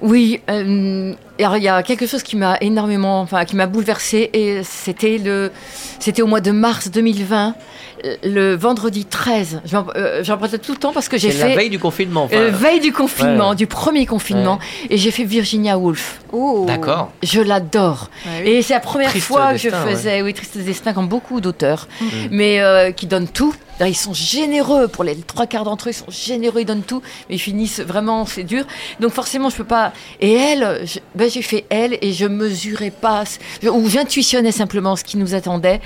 Speaker 3: Oui, euh, alors il y a quelque chose qui m'a énormément, enfin qui m'a bouleversée et c'était le, c'était au mois de mars 2020, euh, le vendredi 13. J'en euh, tout le temps parce que j'ai
Speaker 2: C'est la
Speaker 3: fait
Speaker 2: veille du confinement. enfin.
Speaker 3: euh, veille du confinement,
Speaker 2: Ouais.
Speaker 3: du premier confinement, et j'ai fait Virginia Woolf.
Speaker 4: oh.
Speaker 2: D'accord.
Speaker 3: Je l'adore.
Speaker 4: Ouais, oui.
Speaker 3: Et c'est la première
Speaker 2: Triste
Speaker 3: fois que je faisais, oui, Triste Destin, comme beaucoup d'auteurs, mais euh, qui donnent tout. Ils sont généreux, pour les trois quarts d'entre eux, ils sont généreux, ils donnent tout, mais ils finissent vraiment, c'est dur. Donc forcément, je peux pas. Et elle, je- ben, j'ai fait elle et je mesurais pas, ou j'intuitionnais simplement ce qui nous attendait.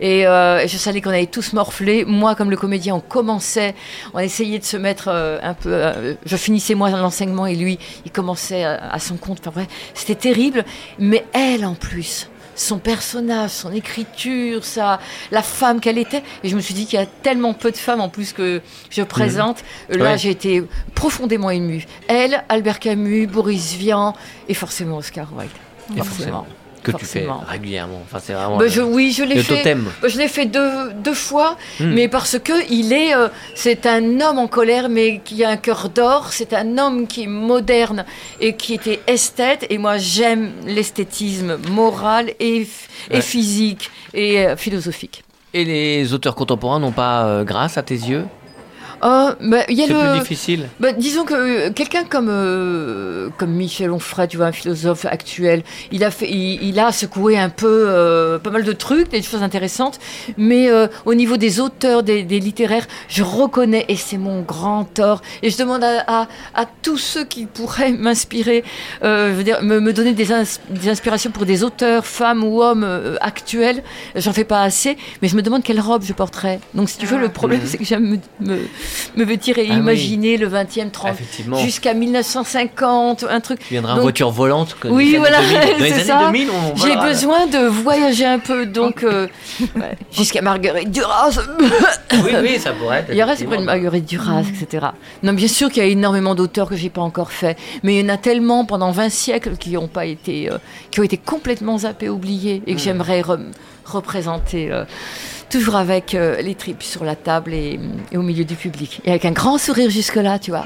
Speaker 3: Et euh, je savais qu'on allait tous morfler. Moi, comme le comédien, on commençait, on essayait de se mettre euh, un peu. euh, je finissais moi l'enseignement et lui, il commençait à, à son compte. Enfin bref, c'était terrible. Mais elle, en plus, son personnage, son écriture, sa, la femme qu'elle était. Et je me suis dit qu'il y a tellement peu de femmes en plus que je présente. Euh, Là,
Speaker 2: Ouais.
Speaker 3: j'ai été profondément émue. Elle, Albert Camus, Boris Vian et forcément Oscar Wilde.
Speaker 2: Forcément. Que tu fais régulièrement. Enfin, c'est vraiment
Speaker 3: Bah,
Speaker 2: le-
Speaker 3: je, oui, je l'ai fait.
Speaker 2: totem.
Speaker 3: Bah, Je l'ai fait deux, deux fois,
Speaker 2: Hmm.
Speaker 3: mais parce que il est, euh, c'est un homme en colère, mais qui a un cœur d'or. C'est un homme qui est moderne et qui était esthète. Et moi, j'aime l'esthétisme moral et, et
Speaker 2: Ouais.
Speaker 3: physique et euh, philosophique.
Speaker 2: Et les auteurs contemporains n'ont pas euh, grâce à tes yeux
Speaker 3: Oh, bah, il y a
Speaker 2: C'est
Speaker 3: le.
Speaker 2: plus difficile.
Speaker 3: Bah, disons que euh, quelqu'un comme euh, comme Michel Onfray, tu vois, un philosophe actuel, il a fait, il, il a secoué un peu euh, pas mal de trucs, des choses intéressantes, mais euh, au niveau des auteurs, des, des littéraires, je reconnais et c'est mon grand tort. Et je demande à, à, à tous ceux qui pourraient m'inspirer, euh, je veux dire, me, me donner des, ins- des inspirations pour des auteurs, femmes ou hommes euh, actuels. J'en fais pas assez, mais je me demande quelle robe je porterais. Donc si tu veux, le problème c'est que j'aime me, me, me et
Speaker 2: Ah oui.
Speaker 3: imaginer le 20e, 30
Speaker 2: Effectivement.
Speaker 3: jusqu'à 1950, un truc.
Speaker 2: Tu viendras en
Speaker 3: Donc,
Speaker 2: voiture volante.
Speaker 3: Oui, voilà,
Speaker 2: 2000. Dans les
Speaker 3: c'est ça.
Speaker 2: 2000, on
Speaker 3: J'ai besoin de voyager un peu, donc euh, ouais, jusqu'à Marguerite Duras.
Speaker 2: Oui, oui, ça pourrait être.
Speaker 3: Il y aurait
Speaker 2: effectivement.
Speaker 3: une Marguerite Duras, etc. Non, bien sûr qu'il y a énormément d'auteurs que j'ai pas encore fait, mais il y en a tellement pendant 20 siècles qui ont pas été, euh, qui ont été complètement zappés, oubliés, et que j'aimerais re- représenter. euh, Toujours avec euh, les tripes sur la table et, et au milieu du public. Et avec un grand sourire jusque-là, tu vois.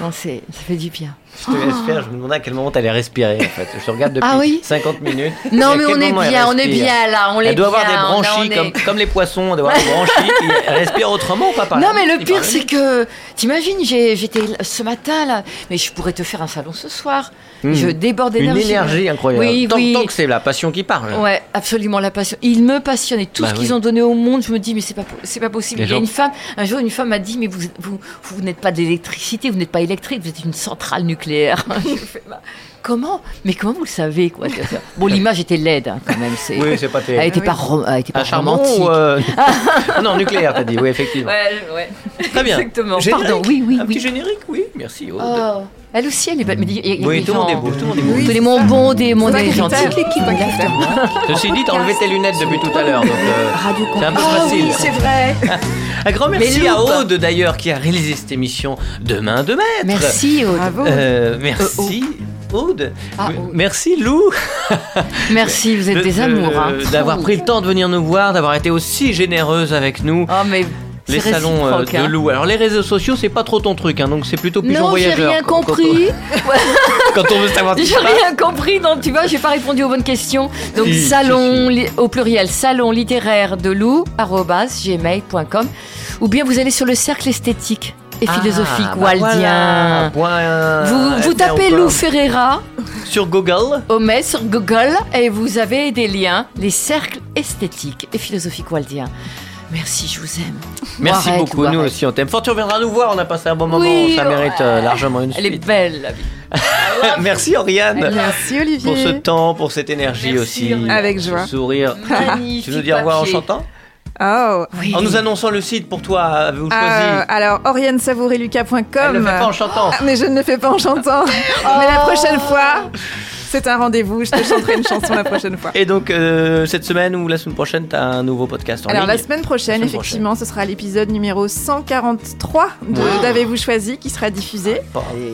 Speaker 3: Non, c'est- ça fait du bien.
Speaker 2: Je te laisse faire, je me demandais à quel moment t'allais respirer en fait. Je te regarde depuis
Speaker 3: Ah oui
Speaker 2: 50 minutes. Et
Speaker 3: Non, mais on est
Speaker 2: elle
Speaker 3: bien, on est
Speaker 2: respire
Speaker 3: bien là, on est
Speaker 2: Elle doit
Speaker 3: bien.
Speaker 2: avoir des
Speaker 3: on-
Speaker 2: branchies
Speaker 3: on est-
Speaker 2: comme, les poissons, elle doit avoir des branchies qui respirent autrement ou pas
Speaker 3: Non, mais le pire, c'est que, t'imagines, j'étais ce matin là, mais je pourrais te faire un salon ce soir.
Speaker 2: Hmm.
Speaker 3: Je déborde
Speaker 2: Une
Speaker 3: d'énergie.
Speaker 2: énergie incroyable.
Speaker 3: Oui,
Speaker 2: tant,
Speaker 3: oui.
Speaker 2: tant que c'est la passion qui parle.
Speaker 3: Ouais, absolument la passion. Ils me passionnent et tout
Speaker 2: Bah
Speaker 3: ce qu'ils ont donné au monde, je me dis mais c'est pas po- c'est pas possible.
Speaker 2: Les
Speaker 3: Il y a
Speaker 2: gens-
Speaker 3: une femme, un jour une femme m'a dit mais vous vous vous n'êtes pas de l'électricité, vous n'êtes pas électrique, vous êtes une centrale nucléaire. Je fais, bah, comment Mais comment vous le savez quoi Bon l'image était laide hein, quand même, c'est
Speaker 2: Oui, c'est pas
Speaker 3: elle
Speaker 2: terrible.
Speaker 3: était
Speaker 4: Ah
Speaker 3: pas rom- elle était pas
Speaker 2: Un charbon
Speaker 3: romantique.
Speaker 2: ou. euh, Ah non, nucléaire, t'as dit, oui, effectivement.
Speaker 3: Ouais, ouais.
Speaker 2: Très bien.
Speaker 3: Exactement.
Speaker 2: Générique
Speaker 3: Pardon, oui, oui,
Speaker 2: Un
Speaker 3: oui.
Speaker 2: petit générique, oui, merci. Aude.
Speaker 3: Oh, elle aussi, elle est belle. Mais il y a- y a
Speaker 2: oui,
Speaker 3: des
Speaker 2: tout le monde est beau, tout le monde est beau.
Speaker 4: Oui,
Speaker 3: Tous les
Speaker 4: c'est
Speaker 3: mon
Speaker 4: ça.
Speaker 3: bon, des mon
Speaker 4: C'est
Speaker 3: des
Speaker 4: vrai
Speaker 3: gentils.
Speaker 4: faire.
Speaker 2: Ceci dit, t'as enlevé tes lunettes depuis tout à l'heure, donc euh,
Speaker 1: Radio
Speaker 2: c'est un peu
Speaker 4: Ah
Speaker 2: facile.
Speaker 4: oui, c'est vrai.
Speaker 2: Un grand merci à. Aude d'ailleurs qui a réalisé cette émission de main de maître.
Speaker 3: Merci, Aude.
Speaker 4: Bravo.
Speaker 2: Euh, merci. Aude.
Speaker 3: Ah, Aude.
Speaker 2: Merci Lou
Speaker 3: Merci, vous êtes
Speaker 2: de-
Speaker 3: des
Speaker 2: de-
Speaker 3: amours. hein.
Speaker 2: d'avoir pris le temps de venir nous voir, d'avoir été aussi généreuse avec nous.
Speaker 3: Oh, mais
Speaker 2: les salons euh, de
Speaker 3: hein.
Speaker 2: Lou. Alors les réseaux sociaux, c'est pas trop ton truc, hein, donc c'est plutôt pigeon
Speaker 3: Non, j'ai
Speaker 2: voyageur.
Speaker 3: rien
Speaker 2: quand- quand
Speaker 3: compris.
Speaker 2: on- Quand on veut savoir
Speaker 3: J'ai rien compris, donc tu vois, j'ai pas répondu aux bonnes questions. Donc
Speaker 2: Si,
Speaker 3: salon
Speaker 2: si,
Speaker 3: li- au pluriel, salon littéraire de loup gmail.com ou bien vous allez sur le cercle esthétique et philosophique
Speaker 2: Ah, bah
Speaker 3: waldien.
Speaker 2: voilà, point
Speaker 3: Vous, tapez
Speaker 2: ou
Speaker 3: Lou. Ferreira
Speaker 2: sur Google.
Speaker 3: au met sur Google et vous avez des liens, les cercles esthétiques et philosophiques waldiens. Merci, je vous aime.
Speaker 2: Merci
Speaker 3: Arrête,
Speaker 2: beaucoup, nous
Speaker 3: arrête.
Speaker 2: aussi on t'aime. Fort, tu reviendras nous voir, on a passé un bon moment,
Speaker 3: Oui,
Speaker 2: ça mérite euh, largement une
Speaker 3: Elle est
Speaker 2: suite.
Speaker 3: belle, la vie.
Speaker 2: Merci Oriane
Speaker 4: Merci Olivier.
Speaker 2: pour ce temps, pour cette énergie
Speaker 3: Merci,
Speaker 2: aussi.
Speaker 4: Avec joie.
Speaker 2: sourire.
Speaker 3: Magnifique
Speaker 2: Tu nous dis au revoir en chantant?
Speaker 4: Oh.
Speaker 3: Oui.
Speaker 2: En nous annonçant le site pour toi, avez-vous choisi
Speaker 4: Euh, alors,
Speaker 2: Elle
Speaker 4: orianesavoureluca.com.
Speaker 2: ne fait pas en chantant.
Speaker 4: Mais je ne le fais pas en chantant. Mais la prochaine fois, c'est un rendez-vous. Je te chanterai une chanson la prochaine fois.
Speaker 2: Et donc, euh, cette semaine ou la semaine prochaine, tu as un nouveau podcast en
Speaker 4: Alors la semaine prochaine,
Speaker 2: La semaine
Speaker 4: effectivement, ce sera l'épisode numéro 143 de
Speaker 2: Wow.
Speaker 4: d'Avez-vous choisi qui sera diffusé.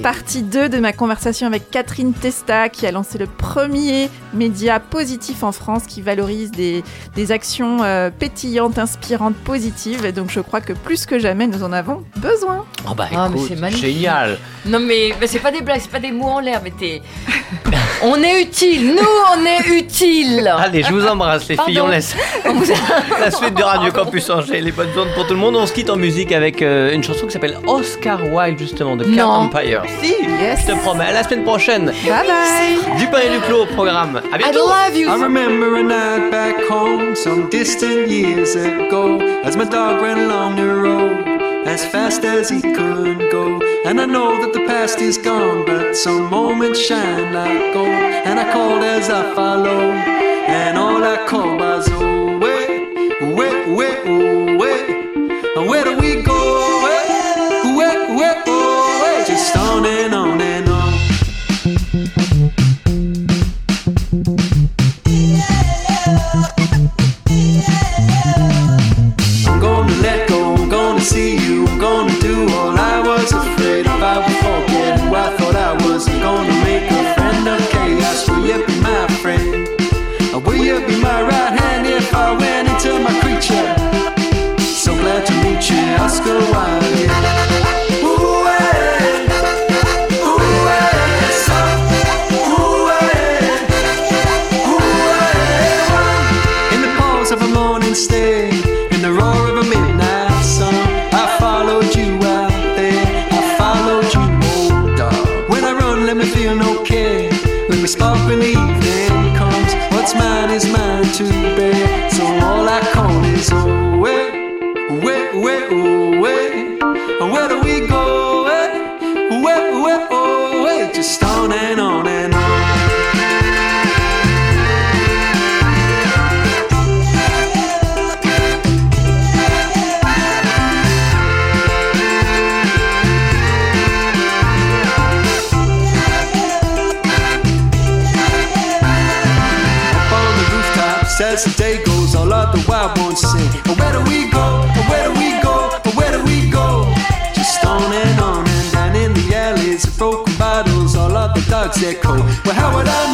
Speaker 4: Partie 2 de ma conversation avec Catherine Testa qui a lancé le premier média positif en France qui valorise des, des actions euh, pétillantes, inspirantes, positives. Et donc je crois que plus que jamais nous en avons besoin.
Speaker 2: Oh bah
Speaker 3: Ah, mais
Speaker 2: écoute,
Speaker 3: c'est magnifique.
Speaker 2: génial.
Speaker 3: Non mais, mais c'est pas des blagues, c'est pas des mots en l'air, mais t'es... on est utile, nous on est utile.
Speaker 2: Allez, je vous embrasse les filles, on laisse la suite de Radio Campus Angers, les bonnes ondes pour tout le monde. On se quitte en musique avec euh, une chanson qui s'appelle Oscar Wilde justement de Cat
Speaker 3: Non.
Speaker 2: Empire. Si,
Speaker 4: Yes.
Speaker 2: je te promets, à la semaine prochaine.
Speaker 4: Bye bye
Speaker 2: Du pain et du clos au programme. À
Speaker 3: I
Speaker 2: bientôt.
Speaker 3: love you.
Speaker 5: I remember a night back home some distant years ago as my dog ran along the road as fast as he could go. And I know that the past is gone, but some moments shine like gold. And I called as I followed, and all I called was oh, away, away, away, away.
Speaker 6: Oh, Where do we go? But how would I know?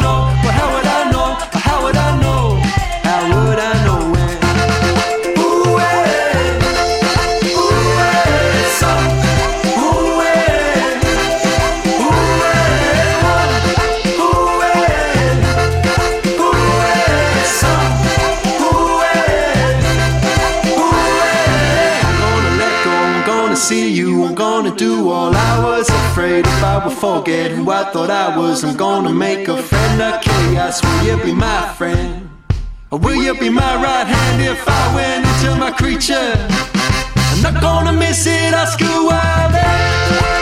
Speaker 6: forget who I thought I was. I'm gonna make a friend of chaos. Will you be my friend? Or will you be my right hand if I went into my creature? I'm not gonna miss it, Oscar Wilde.